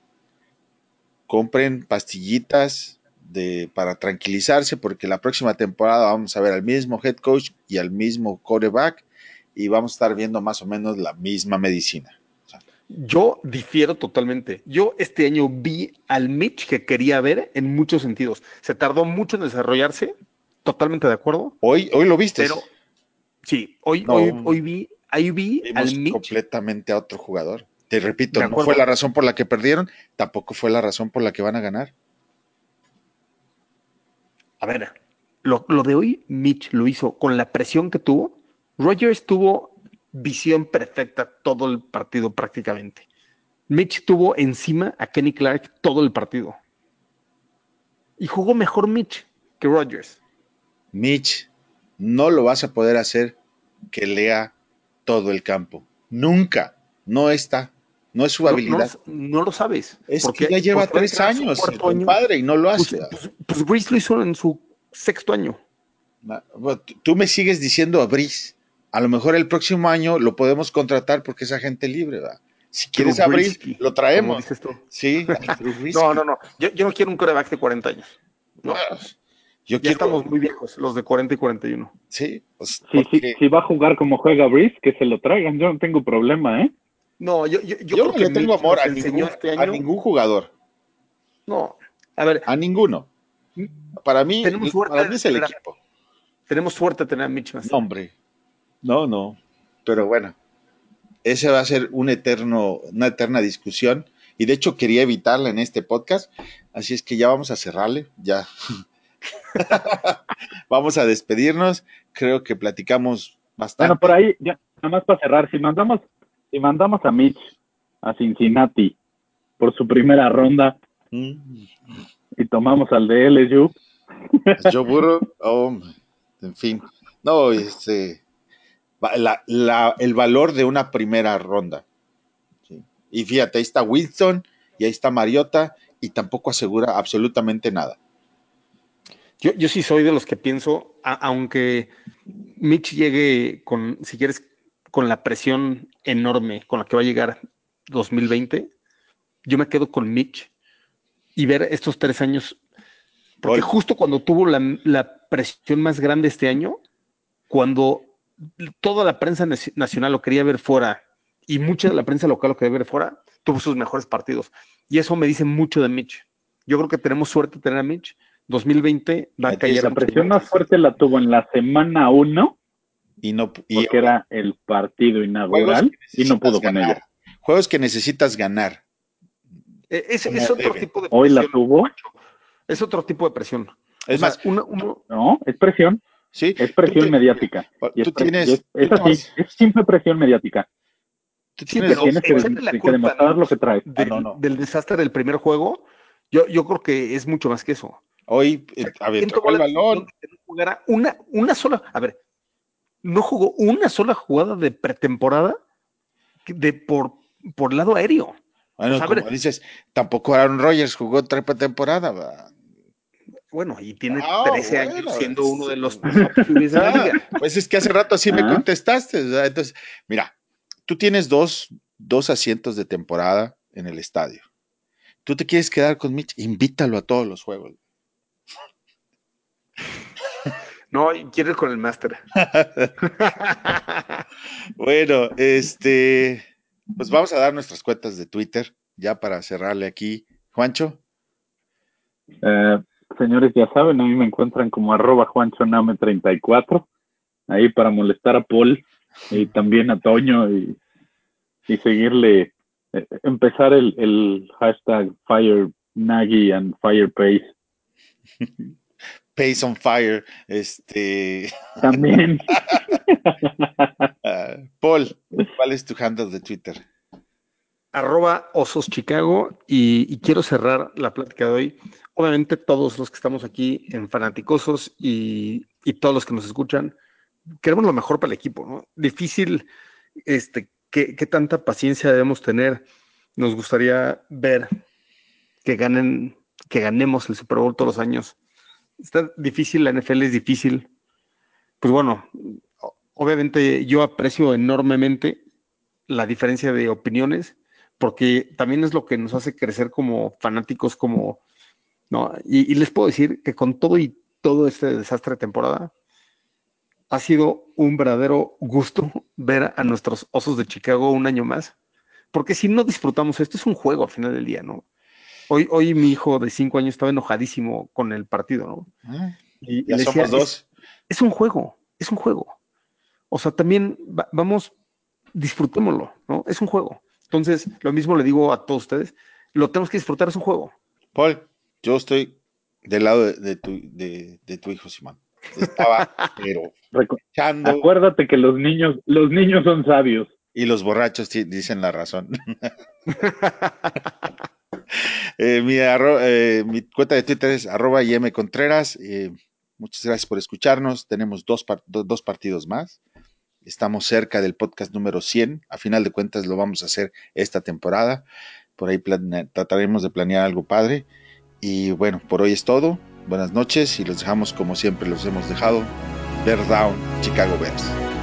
compren pastillitas de, para tranquilizarse porque la próxima temporada vamos a ver al mismo head coach y al mismo quarterback y vamos a estar viendo más o menos la misma medicina. Yo difiero totalmente. Yo este año vi al Mitch que quería ver en muchos sentidos. Se tardó mucho en desarrollarse, totalmente de acuerdo. Hoy, hoy lo viste. Pero sí, hoy, hoy, hoy vi, ahí vi al Mitch. completamente a otro jugador. Te repito, no fue la razón por la que perdieron, tampoco fue la razón por la que van a ganar. A ver, lo, lo de hoy, Mitch lo hizo con la presión que tuvo. Rogers tuvo visión perfecta todo el partido prácticamente. Mitch tuvo encima a Kenny Clark todo el partido. Y jugó mejor Mitch que Rogers. Mitch, no lo vas a poder hacer que lea todo el campo. Nunca. No está. No es su habilidad. No, lo sabes. Es porque ya lleva tres años, el padre, y no lo hace. Pues, pues, pues lo hizo en su sexto año. Tú me sigues diciendo a Brice a lo mejor el próximo año lo podemos contratar porque es agente libre, ¿verdad? Si quieres abrir, lo traemos. Dices tú. Sí. [laughs] no, no, no. Yo, yo, no quiero un coreback de 40 años. No. Yo ya quiero... estamos muy viejos, los de 40 y 41. Sí, pues, sí, porque... sí, si va a jugar como juega Brice, que se lo traigan. Yo no tengo problema, ¿eh? No, yo, yo, yo, yo no le tengo amor a ningún, este año... a ningún jugador. No, a ver. A ninguno. Para mí, para mí es el equipo. Tenemos suerte de tener a Mitch No, hombre. No, no. Pero bueno, ese va a ser un eterno, una eterna discusión. Y de hecho quería evitarla en este podcast. Así es que ya vamos a cerrarle. Ya. [laughs] [laughs] vamos a despedirnos. Creo que platicamos bastante. Bueno, por ahí, ya, nada más para cerrar. Si mandamos, si mandamos a Mitch a Cincinnati por su primera ronda mm. y tomamos al de LSU. Yo burro, oh, en fin. No, este la, la, el valor de una primera ronda. ¿sí? Y fíjate, ahí está Wilson y ahí está Mariota y tampoco asegura absolutamente nada. Yo, yo sí soy de los que pienso, a, aunque Mitch llegue con, si quieres, con la presión enorme con la que va a llegar 2020, yo me quedo con Mitch y ver estos tres años, porque Hoy. justo cuando tuvo la, la presión más grande este año, cuando toda la prensa nacional lo quería ver fuera y mucha de la prensa local lo quería ver fuera, tuvo sus mejores partidos. Y eso me dice mucho de Mitch. Yo creo que tenemos suerte de tener a Mitch. 2020 va a caer. La presión más fuerte la tuvo en la semana 1. Y no, y, porque era el partido inaugural y no pudo ganar. con ella. Juegos que necesitas ganar. Es, es otro tipo de presión. Hoy la tuvo. Es otro tipo de presión. Es o sea, más, no, es presión. Sí, es presión mediática. Tú es, tienes. Es, es así, es simple presión mediática. Tú sí, tienes, pero tienes que, echarle la que culpa demostrar lo que traes. del, no, no. del desastre del primer juego, yo, yo creo que es mucho más que eso. Hoy, eh, a ver, tocó el balón. No jugara una, una sola, a ver, no jugó una sola jugada de pretemporada de por, por lado aéreo. Bueno, O sea, a como ver- dices, tampoco Aaron Rodgers jugó otra temporada. va. Bueno, y tiene Ah, 13 bueno, años siendo uno de los [laughs] Ah, pues es que hace rato así me contestaste. ¿verdad? Entonces, mira, tú tienes dos, dos asientos de temporada en el estadio. Tú te quieres quedar con Mitch, invítalo a todos los juegos. No, ir con el máster. [laughs] Bueno, este, pues vamos a dar nuestras cuentas de Twitter ya para cerrarle aquí. Juancho, Eh, señores, ya saben, a mí me encuentran como arroba juanchoname34, ahí para molestar a Paul y también a Toño y, y seguirle, eh, empezar el, el hashtag Fire Nagy and Fire [laughs] Pace on Fire, este, también. [laughs] ah, Paul, ¿cuál es tu handle de Twitter? arroba osos Chicago y, y quiero cerrar la plática de hoy. Obviamente todos los que estamos aquí en Fanaticosos y, y todos los que nos escuchan, queremos lo mejor para el equipo, ¿no? Difícil, este, ¿qué, qué tanta paciencia debemos tener? Nos gustaría ver que ganen, que ganemos el Super Bowl todos los años, está difícil, la NFL es difícil. Pues bueno, obviamente yo aprecio enormemente la diferencia de opiniones, porque también es lo que nos hace crecer como fanáticos, como, ¿no? Y, y les puedo decir que con todo y todo este desastre de temporada, ha sido un verdadero gusto ver a nuestros osos de Chicago un año más, porque si no disfrutamos esto, es un juego al final del día, ¿no? Hoy, hoy mi hijo de cinco años estaba enojadísimo con el partido, ¿no? Ah, Y, y ya le somos decía, dos. Es, es un juego, es un juego. O sea, también va- vamos, disfrutémoslo, ¿no? Es un juego. Entonces, lo mismo le digo a todos ustedes, lo tenemos que disfrutar, es un juego. Paul, yo estoy del lado de, de tu, de, de tu hijo Simón. Estaba, [laughs] pero Acuérdate que los niños, los niños son sabios. y los borrachos dicen la razón. [laughs] Eh, eh, mi cuenta de Twitter es arroba YM Contreras. Eh, muchas gracias por escucharnos. Tenemos dos, dos partidos más. Estamos cerca del podcast número 100. A final de cuentas lo vamos a hacer esta temporada. Por ahí trataremos de planear algo padre. Y bueno, por hoy es todo. Buenas noches y los dejamos como siempre los hemos dejado. Bear Down, Chicago Bears.